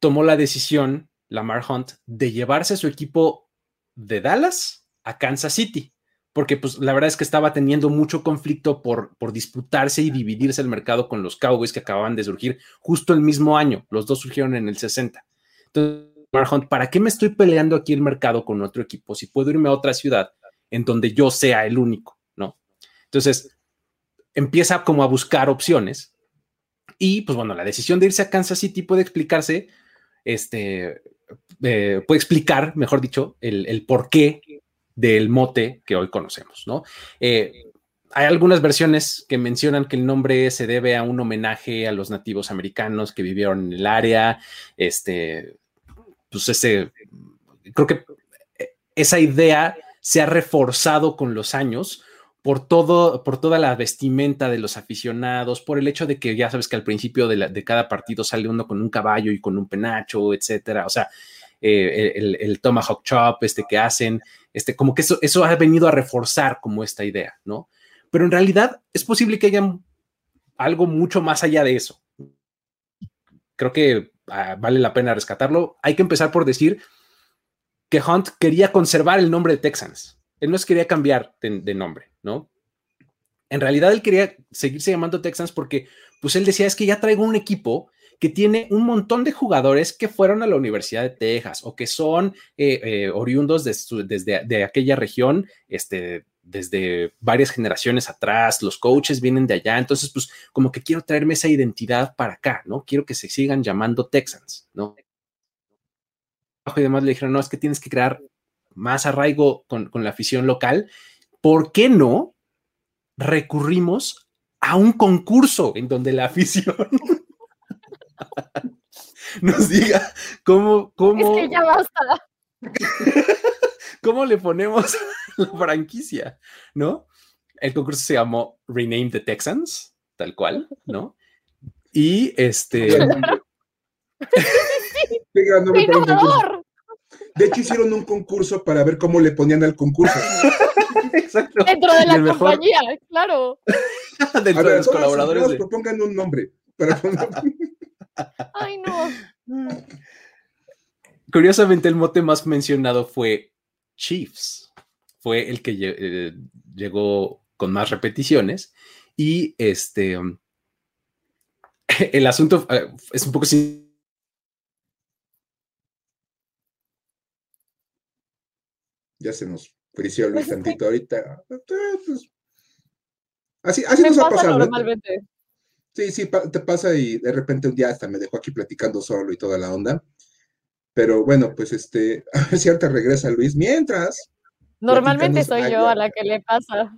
tomó la decisión Lamar Hunt de llevarse su equipo de Dallas a Kansas City porque pues la verdad es que estaba teniendo mucho conflicto por, por disputarse y dividirse el mercado con los Cowboys que acababan de surgir justo el mismo año, los dos surgieron en el 60. Entonces, Hunt, ¿para qué me estoy peleando aquí el mercado con otro equipo si puedo irme a otra ciudad en donde yo sea el único, ¿no? Entonces, empieza como a buscar opciones y pues bueno, la decisión de irse a Kansas City puede explicarse, este, eh, puede explicar, mejor dicho, el, el porqué del mote que hoy conocemos, ¿no? Eh, hay algunas versiones que mencionan que el nombre se debe a un homenaje a los nativos americanos que vivieron en el área, este, pues ese, creo que esa idea se ha reforzado con los años por todo, por toda la vestimenta de los aficionados, por el hecho de que ya sabes que al principio de, cada partido sale uno con un caballo y con un penacho, etcétera. O sea, eh, el, el, tomahawk chop este que hacen, este, como que eso, eso ha venido a reforzar como esta idea, ¿no? Pero en realidad es posible que haya algo mucho más allá de eso. Creo que ah, vale la pena rescatarlo. Hay que empezar por decir que Hunt quería conservar el nombre de Texans. Él no se quería cambiar de, nombre, ¿no? En realidad él quería seguirse llamando Texans porque, pues él decía, es que ya traigo un equipo que tiene un montón de jugadores que fueron a la Universidad de Texas o que son eh, eh, oriundos desde de aquella región, este, desde varias generaciones atrás, los coaches vienen de allá, entonces pues como que quiero traerme esa identidad para acá, ¿no? Quiero que se sigan llamando Texans, ¿no? Y demás le dijeron, no, es que tienes que crear más arraigo con, con la afición local. ¿Por qué no recurrimos a un concurso en donde la afición nos diga cómo, cómo. Es que ya basta. ¿Cómo le ponemos la franquicia? ¿No? El concurso se llamó Rename the Texans, tal cual, ¿no? Y este. De hecho, hicieron un concurso para ver cómo le ponían al concurso. Exacto. Dentro de la compañía, claro. Dentro de los colaboradores. propongan un nombre. Para Ay, no. Curiosamente, el mote más mencionado fue Chiefs. Fue el que eh, llegó con más repeticiones. Y este. El asunto eh, es un poco Ya se nos frició Luis pues tantito ahorita. Pues, así, así nos ha pasado. ¿eh? Normalmente. Sí, sí, te pasa y de repente un día hasta me dejó aquí platicando solo y toda la onda. Pero bueno, pues este, a ver si ahorita regresa Luis. Mientras. Normalmente soy yo a la que le pasa.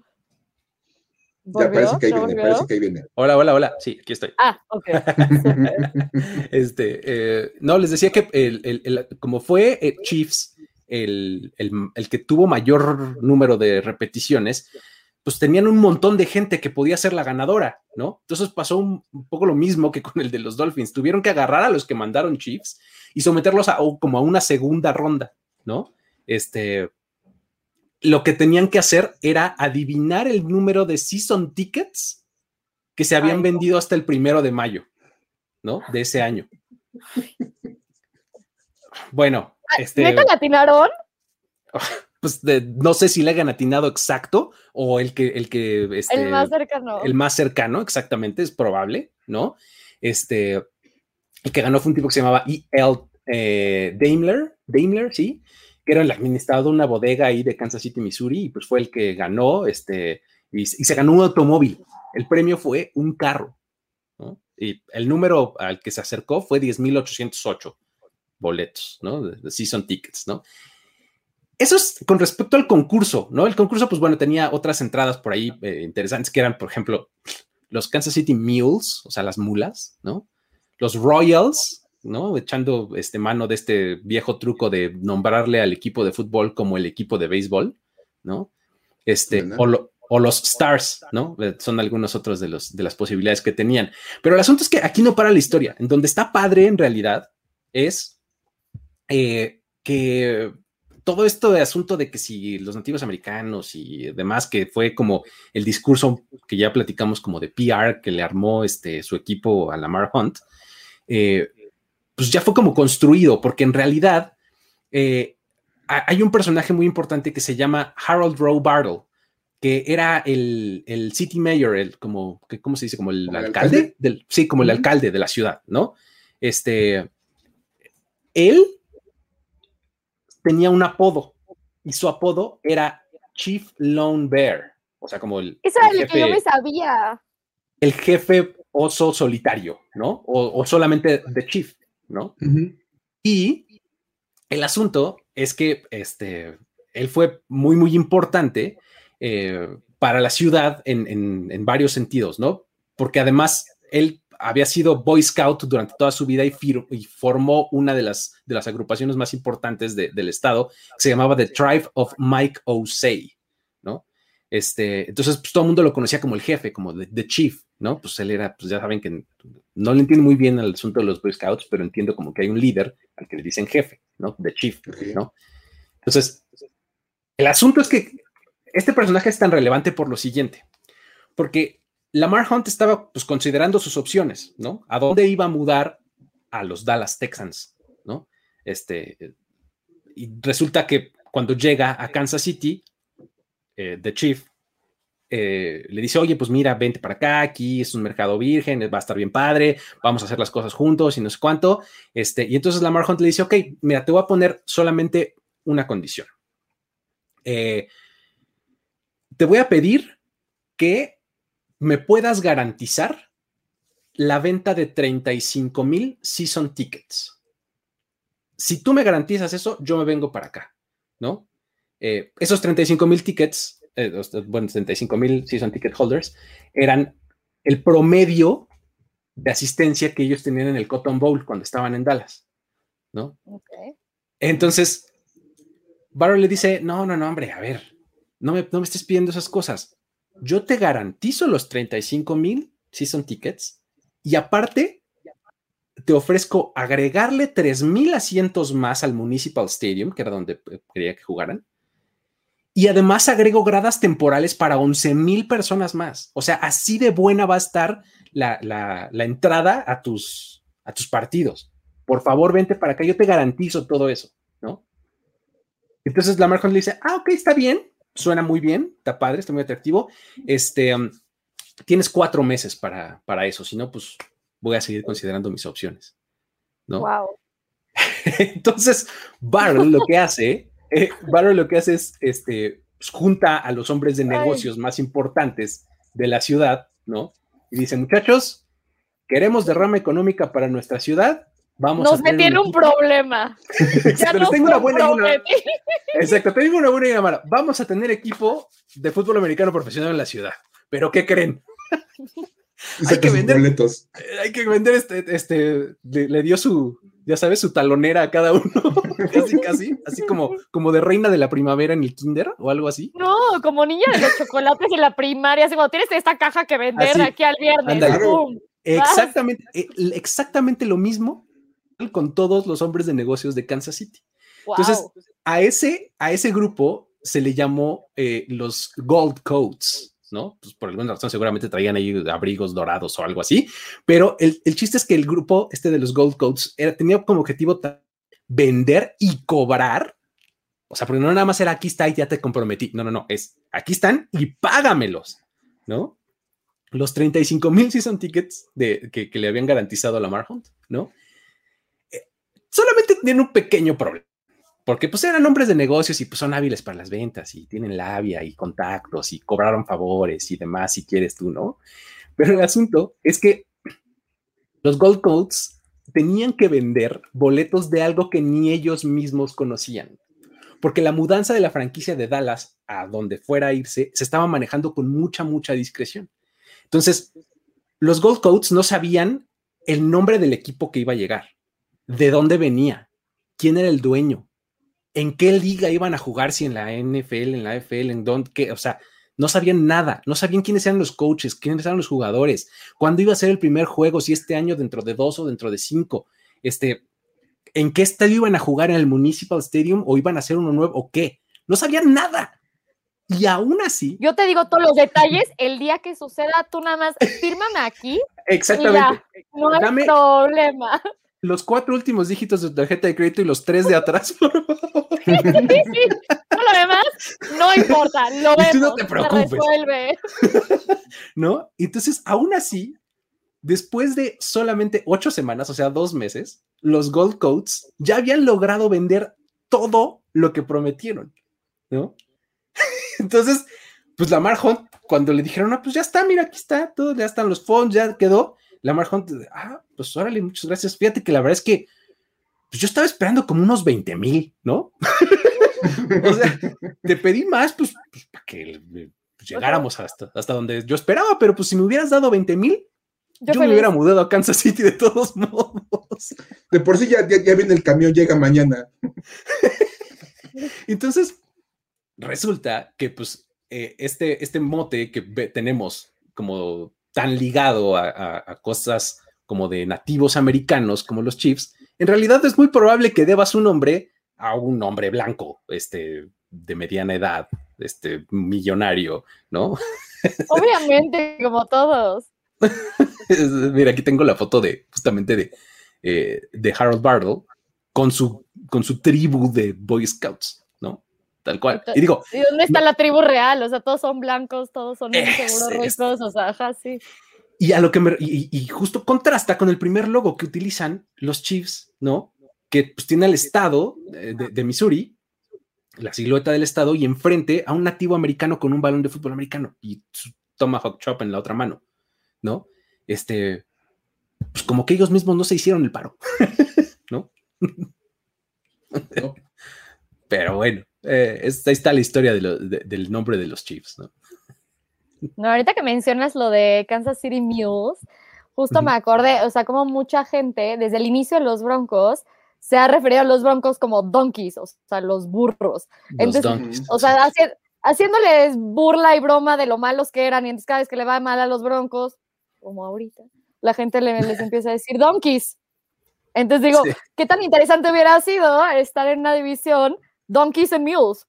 Ya parece que ahí viene, parece que ahí viene. Hola, hola, hola. Sí, aquí estoy. Ah, ok. este, eh, no, les decía que el, el, como fue eh, Chiefs el, el, que tuvo mayor número de repeticiones, pues tenían un montón de gente que podía ser la ganadora, ¿no? Entonces pasó un, poco lo mismo que con el de los Dolphins. Tuvieron que agarrar a los que mandaron Chiefs y someterlos a como a una segunda ronda, ¿no? Este, lo que tenían que hacer era adivinar el número de season tickets que se habían vendido hasta el primero de mayo, ¿no? De ese año. Bueno, ah, este. ¿Neta latinaron? pues no sé si le hayan atinado exacto o el que, el que, este, el más cercano. El más cercano, exactamente, es probable, ¿no? Este, el que ganó fue un tipo que se llamaba E.L. Eh, Daimler, Daimler, sí, que era el administrador de una bodega ahí de Kansas City, Missouri, y pues fue el que ganó, este, y, se ganó un automóvil. El premio fue un carro, ¿no? Y el número al que se acercó fue 10.808 boletos, ¿no? De, season tickets, ¿no? Eso es con respecto al concurso, ¿no? El concurso, pues bueno, tenía otras entradas por ahí eh, interesantes que eran, por ejemplo, los Kansas City Mules, o sea, las mulas, ¿no? Los Royals, ¿no? Echando este mano de este viejo truco de nombrarle al equipo de fútbol como el equipo de béisbol, ¿no? Este, o, los Stars, ¿no? Eh, son algunos otros de, los, de las posibilidades que tenían. Pero el asunto es que aquí no para la historia. En donde está padre, en realidad, es eh, que todo esto de asunto de que si los nativos americanos y demás, que fue como el discurso que ya platicamos como de PR que le armó este, su equipo a Lamar Hunt, eh, pues ya fue como construido, porque en realidad eh, hay un personaje muy importante que se llama Harold Rowe Bartle. que era el, el city mayor, el como, ¿cómo se dice? Como el, alcalde, del, sí, como el alcalde de la ciudad, ¿no? Este, él tenía un apodo y su apodo era Chief Lone Bear, o sea, como el... Eso era lo que yo me sabía. El jefe oso solitario, ¿no? O, solamente The Chief, ¿no? Y el asunto es que este, él fue muy, muy importante eh, para la ciudad en, varios sentidos, ¿no? Porque además él había sido Boy Scout durante toda su vida y, formó una de las, de las agrupaciones más importantes del estado, que se llamaba The Tribe of Mike O'Say, ¿no? Este, entonces, pues, todo el mundo lo conocía como el jefe, como The, Chief, ¿no? Pues él era, pues ya saben que no le entiendo muy bien el asunto de los Boy Scouts, pero entiendo como que hay un líder al que le dicen jefe, ¿no? The Chief, ¿no? Entonces, el asunto es que este personaje es tan relevante por lo siguiente, porque Lamar Hunt estaba pues, considerando sus opciones, ¿no? ¿A dónde iba a mudar a los Dallas Texans, ¿no? Este, y resulta que cuando llega a Kansas City, eh, The Chief eh, le dice, oye, pues mira, vente para acá, aquí es un mercado virgen, va a estar bien padre, vamos a hacer las cosas juntos y no sé cuánto. Este, y entonces Lamar Hunt le dice, ok, mira, te voy a poner solamente una condición. Eh, te voy a pedir que me puedas garantizar la venta de 35 mil season tickets. Si tú me garantizas eso, yo me vengo para acá, ¿no? Eh, esos 35 mil tickets, eh, bueno, 35 mil season ticket holders, eran el promedio de asistencia que ellos tenían en el Cotton Bowl cuando estaban en Dallas, ¿no? Entonces, Barrow le dice, no, no, no, hombre, a ver, no me, no me estés pidiendo esas cosas. Yo te garantizo los 35 mil season tickets y aparte te ofrezco agregarle 3 mil asientos más al Municipal Stadium, que era donde eh, quería que jugaran. Y además agrego gradas temporales para 11 mil personas más. O sea, así de buena va a estar la, entrada a tus, a tus partidos. Por favor, vente para acá, yo te garantizo todo eso, ¿no? Entonces la le dice, ah, ok, está bien, suena muy bien, está padre, está muy atractivo. Este, um, tienes cuatro meses para, para eso, si no, pues voy a seguir considerando mis opciones. ¿no? Wow. Entonces, Barrel lo que hace, eh, lo que hace es, este, junta a los hombres de negocios más importantes de la ciudad, ¿no? Y dice, muchachos, queremos derrama económica para nuestra ciudad, nos metieron un, un problema. Pero tengo una buena y una, Exacto, tengo una buena y una mala. Vamos a tener equipo de fútbol americano profesional en la ciudad. Pero ¿qué creen? hay que vender boletos. Hay que vender este, este le, dio su, ya sabes, su talonera a cada uno, casi, casi, así como, como de reina de la primavera en el kinder o algo así. No, como niña de los chocolates en la primaria, así como tienes esta caja que vender aquí al viernes. Exactamente, eh, exactamente lo mismo con todos los hombres de negocios de Kansas City. Entonces, a ese, a ese grupo se le llamó eh, los Gold Coats, ¿no? Pues por alguna razón seguramente traían ahí abrigos dorados o algo así, pero el, chiste es que el grupo este de los Gold Coats era, tenía como objetivo vender y cobrar, o sea, porque no nada más era aquí está y ya te comprometí, no, no, no, es aquí están y págamelos, ¿no? Los 35 mil season tickets de, que, que, le habían garantizado a Lamar Hunt, ¿no? Solamente tienen un pequeño problema. Porque pues eran hombres de negocios y pues son hábiles para las ventas y tienen labia y contactos y cobraron favores y demás si quieres tú, ¿no? Pero el asunto es que los Gold Coats tenían que vender boletos de algo que ni ellos mismos conocían. Porque la mudanza de la franquicia de Dallas a donde fuera a irse se estaba manejando con mucha, mucha discreción. Entonces, los Gold Coats no sabían el nombre del equipo que iba a llegar de dónde venía, quién era el dueño, en qué liga iban a jugar, si en la NFL, en la FL, en dónde, qué, o sea, no sabían nada, no sabían quiénes eran los coaches, quiénes eran los jugadores, cuándo iba a ser el primer juego, si este año dentro de dos o dentro de cinco, este, en qué estadio iban a jugar en el Municipal Stadium o iban a hacer uno nuevo o qué, no sabían nada. Y aún así. Yo te digo todos los detalles. El día que suceda, tú nada más fírmame aquí. Exactamente. no hay problema. Los cuatro últimos dígitos de tu tarjeta de crédito y los tres de atrás, por favor. Sí, sí. Todo lo demás no importa, lo Y vemos. tú no te preocupes. resuelve. ¿no? Entonces, aún así, después de solamente ocho semanas, o sea, dos meses, los Gold Coats ya habían logrado vender todo lo que prometieron, ¿no? Entonces, pues Lamar Hunt, cuando le dijeron, no, pues ya está, mira, aquí está, todo, ya están los fondos, ya quedó, Lamar Hunt, ah, pues órale, muchas gracias. Fíjate que la verdad es que pues yo estaba esperando como unos 20 mil, ¿no? o sea, te pedí más, pues, pues para que pues, llegáramos hasta, hasta donde yo esperaba, pero pues si me hubieras dado 20 mil, Yo, yo, me hubiera mudado a Kansas City de todos modos. De por sí ya, ya, ya viene el camión, llega mañana. Entonces, resulta que pues eh, este, este mote que tenemos como tan ligado a, a- a cosas como de nativos americanos como los Chiefs, en realidad es muy probable que deba su nombre a un hombre blanco, este, de mediana edad, este, millonario, ¿no? Obviamente, como todos. Mira, aquí tengo la foto de justamente de, eh, de Harold Bartle con su, con su tribu de Boy Scouts. Tal cual. Y digo, ¿Y dónde está la tribu real? O sea, todos son blancos, todos son Ese seguro es. ricos, o sea, ajá, sí. y a lo que me, y, y justo contrasta con el primer logo que utilizan los Chiefs, ¿no? Que pues tiene el estado de, de- de Missouri, la silueta del estado, y enfrente a un nativo americano con un balón de fútbol americano y su Tomahawk Chop en la otra mano, ¿no? Este, pues como que ellos mismos no se hicieron el paro, ¿no? ¿no? Pero bueno, eh, es- ahí está la historia de lo- de- del nombre de los Chiefs, ¿no? No, ahorita que mencionas lo de Kansas City Mules, justo me acordé, o sea, como mucha gente desde el inicio de los Broncos se ha referido a los Broncos como donkeys, o sea, los burros. Los Entonces, Donkeys. O sea, haci- haciéndoles burla y broma de lo malos que eran, y entonces cada vez que le va mal a los Broncos, como ahorita, la gente le- les empieza a decir donkeys. Entonces digo, Sí. ¿qué tan interesante hubiera sido estar en una división donkeys and mules?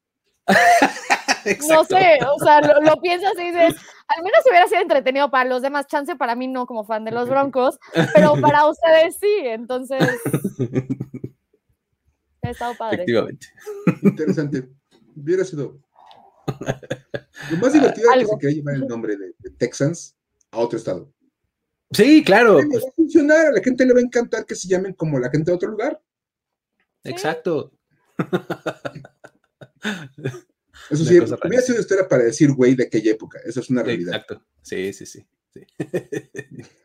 No sé, o sea, lo, lo piensas y dices, al menos hubiera sido entretenido para los demás, chance para mí no como fan de los Broncos, pero para ustedes sí, entonces ha estado padre. Efectivamente. Interesante. Hubiera sido. Lo más divertido es que se quería llevar el nombre de, de Texans a otro estado. Sí, claro. Va a funcionar, a la gente le va a encantar que se llamen como la gente de otro lugar. Exacto. Eso sí, hubiera sido historia para decir güey de aquella época. Eso es una realidad. Exacto. Sí, sí, sí. sí.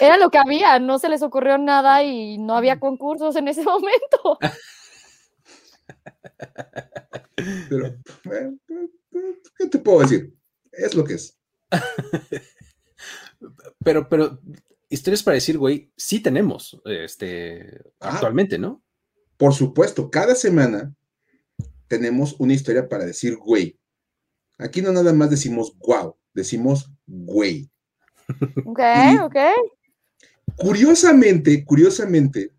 Era lo que había, no se les ocurrió nada y no había concursos en ese momento. Pero, ¿qué te puedo decir? Es lo que es. Pero, pero, historias para decir, güey, sí tenemos, este, Ah. actualmente, ¿no? Por supuesto, cada semana tenemos una historia para decir güey. Aquí no nada más decimos wow, decimos güey. Ok, Y- ok. Curiosamente, curiosamente,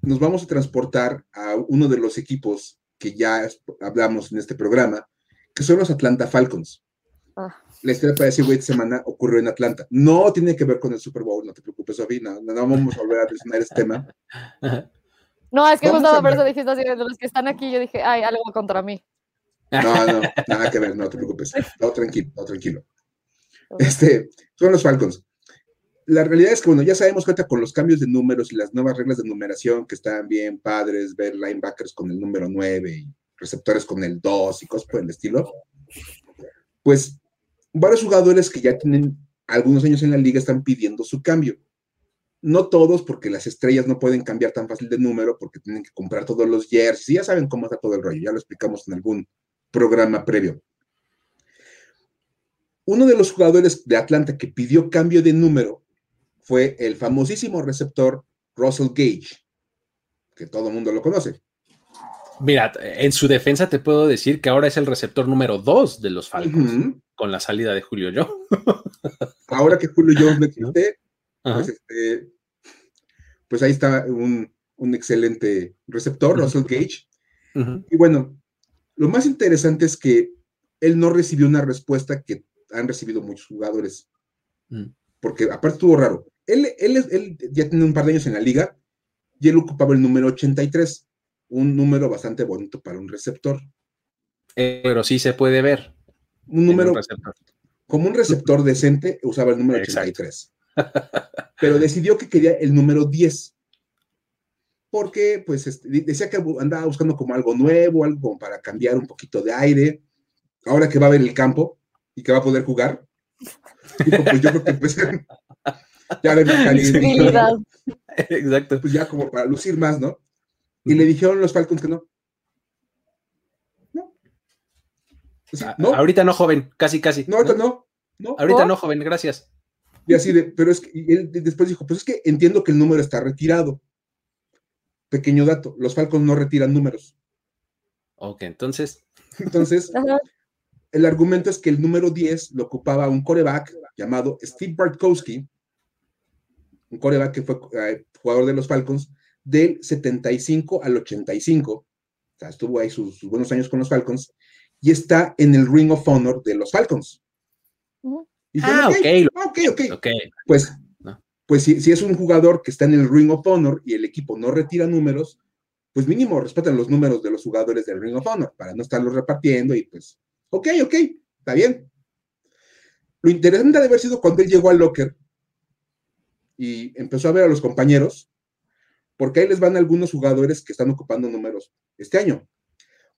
nos vamos a transportar a uno de los equipos que ya hablamos en este programa, que son los Atlanta Falcons. Ah. La historia para decir, güey, esta semana ocurrió en Atlanta. No tiene que ver con el Super Bowl, no te preocupes, Sofi, no, no vamos a volver a mencionar este tema. No, es que justo por eso dijiste así, de los que están aquí, yo dije, ay, algo contra mí. No, no, nada que ver, no te preocupes. No, tranquilo, no, tranquilo. Este, son los Falcons. La realidad es que, bueno, ya sabemos que con los cambios de números y las nuevas reglas de numeración que están bien padres, ver linebackers con el número 9 y receptores con el 2 y cosas por el estilo, pues varios jugadores que ya tienen algunos años en la liga están pidiendo su cambio. No todos, porque las estrellas no pueden cambiar tan fácil de número, porque tienen que comprar todos los jerseys. Ya saben cómo está todo el rollo, ya lo explicamos en algún programa previo. Uno de los jugadores de Atlanta que pidió cambio de número fue el famosísimo receptor Russell Gage, que todo el mundo lo conoce. Mira, en su defensa te puedo decir que ahora es el receptor número dos de los Falcons, con la salida de Julio Yo. Ahora que Julio Jones no existe. Pues, este, pues ahí está un, un excelente receptor. Russell Gage. Y bueno, lo más interesante es que él no recibió una respuesta que han recibido muchos jugadores, Mm. porque aparte estuvo raro. Él, él, es- él ya tiene un par de años en la liga y él ocupaba el número 83, un número bastante bonito para un receptor. Eh, pero sí se puede ver. Un número, como un receptor decente, usaba el número 83. Pero decidió que quería el número 10. Porque, pues, este, decía que andaba buscando como algo nuevo, algo para cambiar un poquito de aire. Ahora que va a ver el campo y que va a poder jugar, pues yo creo que pues, ya le Exacto. Pues ya como para lucir más, ¿no? Y le dijeron los Falcons que no. No. Ahorita no, joven, casi, casi. No, ahorita no. no. Ahorita no, joven, gracias. Y así de, pero es que él después dijo, pues es que entiendo que el número está retirado. Pequeño dato, los Falcons no retiran números. Ok, entonces. Entonces, el argumento es que el número 10 lo ocupaba un coreback llamado Steve Bartkowski, un coreback que fue eh, jugador de los Falcons del 75 al 85, o sea, estuvo ahí sus, buenos años con los Falcons, y está en el Ring of Honor de los Falcons. Ah, okay, ok, ok, Pues, pues si, si, es un jugador que está en el Ring of Honor y el equipo no retira números, pues mínimo respetan los números de los jugadores del Ring of Honor para no estarlos repartiendo y pues, ok, ok, está bien. Lo interesante de haber sido cuando él llegó al locker y empezó a ver a los compañeros, porque ahí les van algunos jugadores que están ocupando números este año.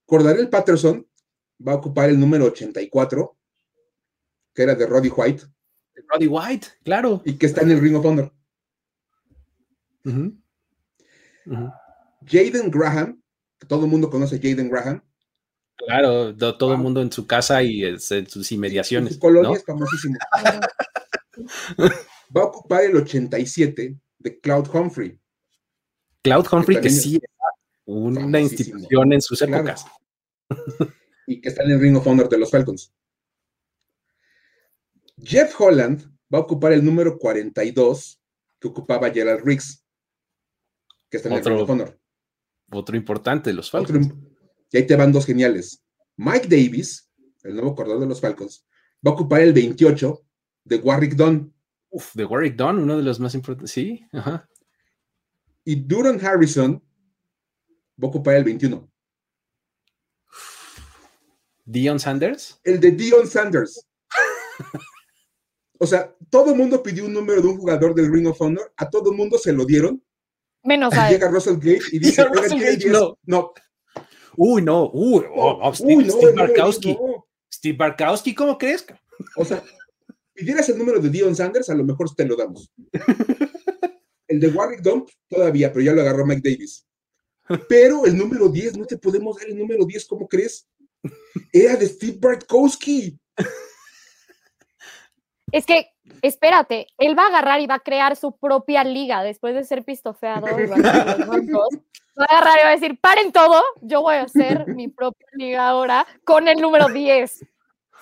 Cordarel Patterson va a ocupar el número 84, que era de Roddy White. Roddy White, claro. Y que está en el Ring of Honor. Jaden Graham, que todo el mundo conoce a Jaden Graham. Claro, todo el mundo en su casa y en sus inmediaciones. Su colonia es famosísimo. va a ocupar el 87 de Cloud Humphrey. Cloud Humphrey, que, sí es una institución en sus épocas. y que está en el Ring of Honor de los Falcons. Jeff Holland va a ocupar el número 42 que ocupaba Gerald Riggs, que está en el Ring of Honor. Otro importante de los Falcons. y ahí te van dos geniales. Mike Davis, el nuevo corredor de los Falcons, va a ocupar el 28 de Warwick Dunn. Uf, de Warwick Dunn, uno de los más importantes. Sí, ajá. Y Duran Harrison va a ocupar el 21. ¿Dion Sanders? El de Dion Sanders. o sea, todo el mundo pidió un número de un jugador del Ring of Honor, a todo el mundo se lo dieron. Menos a Llega Russell Gage y dice, no. no. Uy, no, uy, oh, oh, Steve, Steve Barkowski. Steve Barkowski, ¿cómo crees? O sea, pidieras el número de Dion Sanders, a lo mejor te lo damos. el de Warwick Dump todavía, pero ya lo agarró Mike Davis. Pero el número 10, no te podemos dar el número 10, ¿cómo crees? Era de Steve Bartkowski. Es que, espérate, él va a agarrar y va a crear su propia liga después de ser pistofeado. va, a agarrar y va a decir, paren todo, yo voy a hacer mi propia liga ahora con el número 10.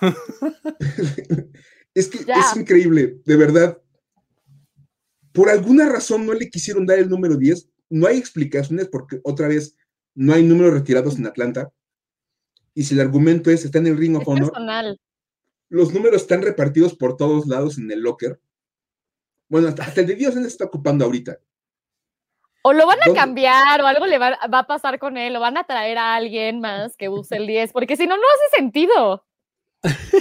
es que es increíble, de verdad. Por alguna razón no le quisieron dar el número 10. No hay explicaciones porque otra vez no hay números retirados en Atlanta. Y si el argumento es, está en el Ring of Honor, los números están repartidos por todos lados en el locker. Bueno, hasta, el de Dios se está ocupando ahorita. O lo van a cambiar o algo le va, a pasar con él, o van a traer a alguien más que use el 10, porque si no, no hace sentido.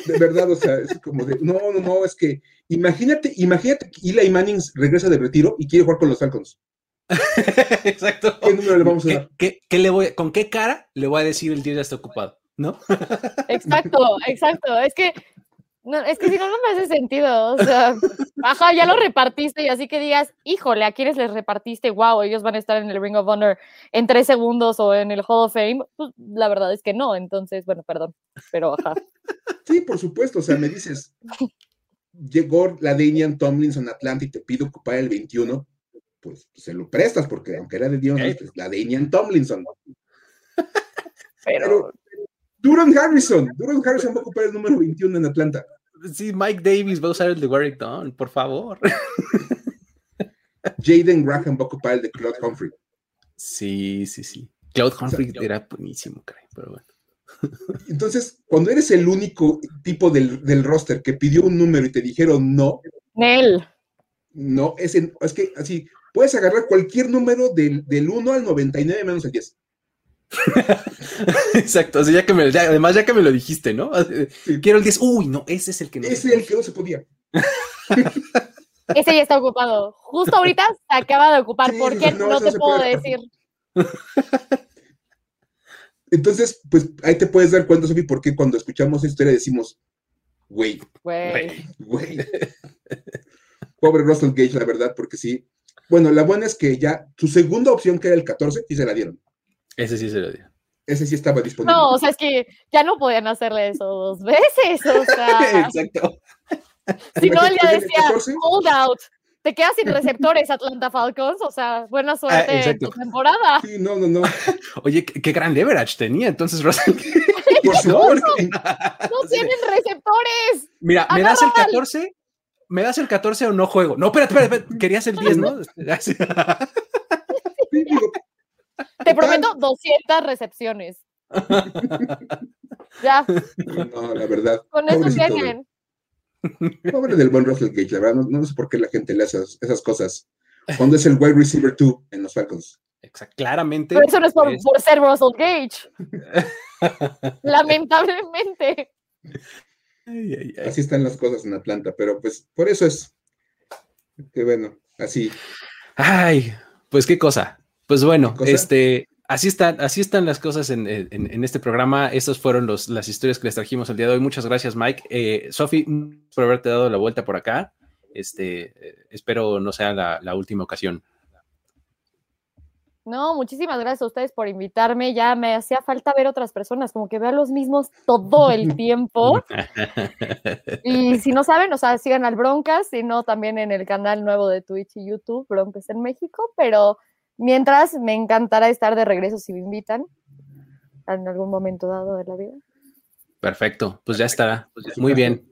De verdad, o sea, es como de, no, no, no, es que imagínate, imagínate que Eli Manning regresa de retiro y quiere jugar con los Falcons. Exacto. ¿Qué número le vamos a dar? ¿Qué, le voy, ¿Con qué cara le voy a decir el 10 ya está ocupado? ¿no? Exacto, exacto. Es que, no, es que si no, no me hace sentido. O sea, ajá, ya lo repartiste y así que digas, híjole, ¿a quiénes les repartiste? Wow, ellos van a estar en el Ring of Honor en tres segundos o en el Hall of Fame. Pues, la verdad es que no. Entonces, bueno, perdón, pero ajá. Sí, por supuesto. O sea, me dices, llegó la Damian Tomlinson Atlanta y te pido ocupar el 21, pues, se lo prestas porque aunque era de Dios, pues, la Damian Tomlinson. pero Duran Harrison, Duran Harrison va a ocupar el número 21 en Atlanta. Sí, Mike Davis va a usar el de Warwick Dawn, por favor. Jaden Graham va a ocupar el de Claude Humphrey. Sí, sí, sí. Claude Humphrey era buenísimo, pero bueno. Entonces, cuando eres el único tipo del, roster que pidió un número y te dijeron no. Nel. No, es, es que así, puedes agarrar cualquier número del, del 1 al 99 menos el 10. Exacto, o sea, ya que me, además ya que me lo dijiste, ¿no? Quiero el 10, uy, no, ese es el que no. Ese es el que no se podía. ese ya está ocupado. Justo ahorita se acaba de ocupar, ¿por qué? No, te puedo decir. Entonces, pues ahí te puedes dar cuenta, Sofi, por qué cuando escuchamos esta historia decimos, güey, güey, güey. Pobre Russell Gage, la verdad, porque sí. Bueno, la buena es que ya su segunda opción, que era el 14, sí se la dieron. Ese sí se lo dio. Ese sí estaba disponible. No, o sea, es que ya no podían hacerle eso dos veces, o sea. Exacto. Si no, él ya decía, hold out. Te quedas sin receptores, Atlanta Falcons. O sea, buena ah, suerte en tu temporada. Sí, no, no, no. Oye, qué, gran leverage tenía entonces Russell. Por favor. No tienen receptores. Mira, ¿me das el 14? ¿Me das el 14 o no juego? No, espérate, espérate, querías el 10, ¿no? Te prometo 200 recepciones. ya. No, la verdad. Con eso tienen. Pobre del buen Russell Gage, la verdad, no, sé por qué la gente le hace esas, cosas. Cuando es el wide receiver 2 en los Falcons. Exacto, claramente. Pero eso no es por, ser Russell Gage. Lamentablemente. Así están las cosas en Atlanta, pero pues por eso es que bueno, así. Ay, pues qué cosa. Pues bueno, este, así están, así están las cosas en, este programa. Estas fueron los, las historias que les trajimos el día de hoy. Muchas gracias, Mike. Eh, Sofi, por haberte dado la vuelta por acá. Este, eh, espero no sea la, última ocasión. No, muchísimas gracias a ustedes por invitarme. Ya me hacía falta ver otras personas, como que veo a los mismos todo el tiempo. y si no saben, o sea, sigan al Broncas, sino también en el canal nuevo de Twitch y YouTube, Broncas en México. Pero Mientras, me encantará estar de regreso si me invitan en algún momento dado de la vida. Perfecto, pues ya estará. Pues Muy bien.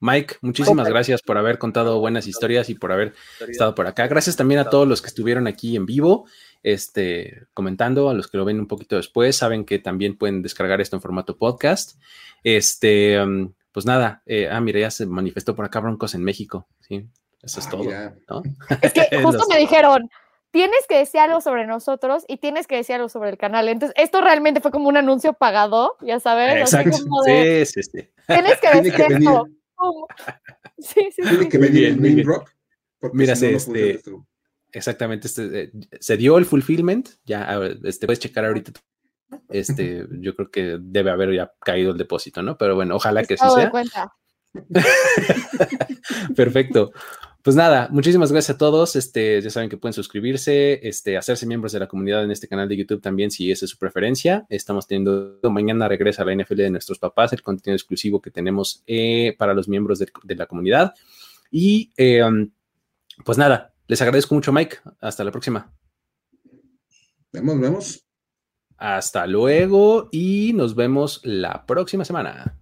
Mike, muchísimas gracias por haber contado buenas historias y por haber estado por acá. Gracias también a todos los que estuvieron aquí en vivo, este, comentando, a los que lo ven un poquito después, saben que también pueden descargar esto en formato podcast. Este, um, pues nada, eh, ah, mira, ya se manifestó por acá Broncos en México, sí, eso es ah, todo. Es que justo me dijeron, tienes que decir algo sobre nosotros y tienes que decir algo sobre el canal. Entonces, esto realmente fue como un anuncio pagado, ya sabes. Exacto. sí, sí, sí. Tienes que decir esto. Sí, sí, Tiene que venir el main rock. Mira, este, exactamente, este, eh, se dio el fulfillment, ya este, puedes checar ahorita. Este, yo creo que debe haber ya caído el depósito, ¿no? Pero bueno, ojalá que sí sea. cuenta. Perfecto. Pues nada, muchísimas gracias a todos. Este, ya saben que pueden suscribirse, este, hacerse miembros de la comunidad en este canal de YouTube también, si esa es su preferencia. Estamos teniendo mañana regresa a la NFL de nuestros papás, el contenido exclusivo que tenemos eh, para los miembros de, la comunidad. Y eh, um, pues nada, les agradezco mucho, Mike. Hasta la próxima. Vemos, vemos. Hasta luego y nos vemos la próxima semana.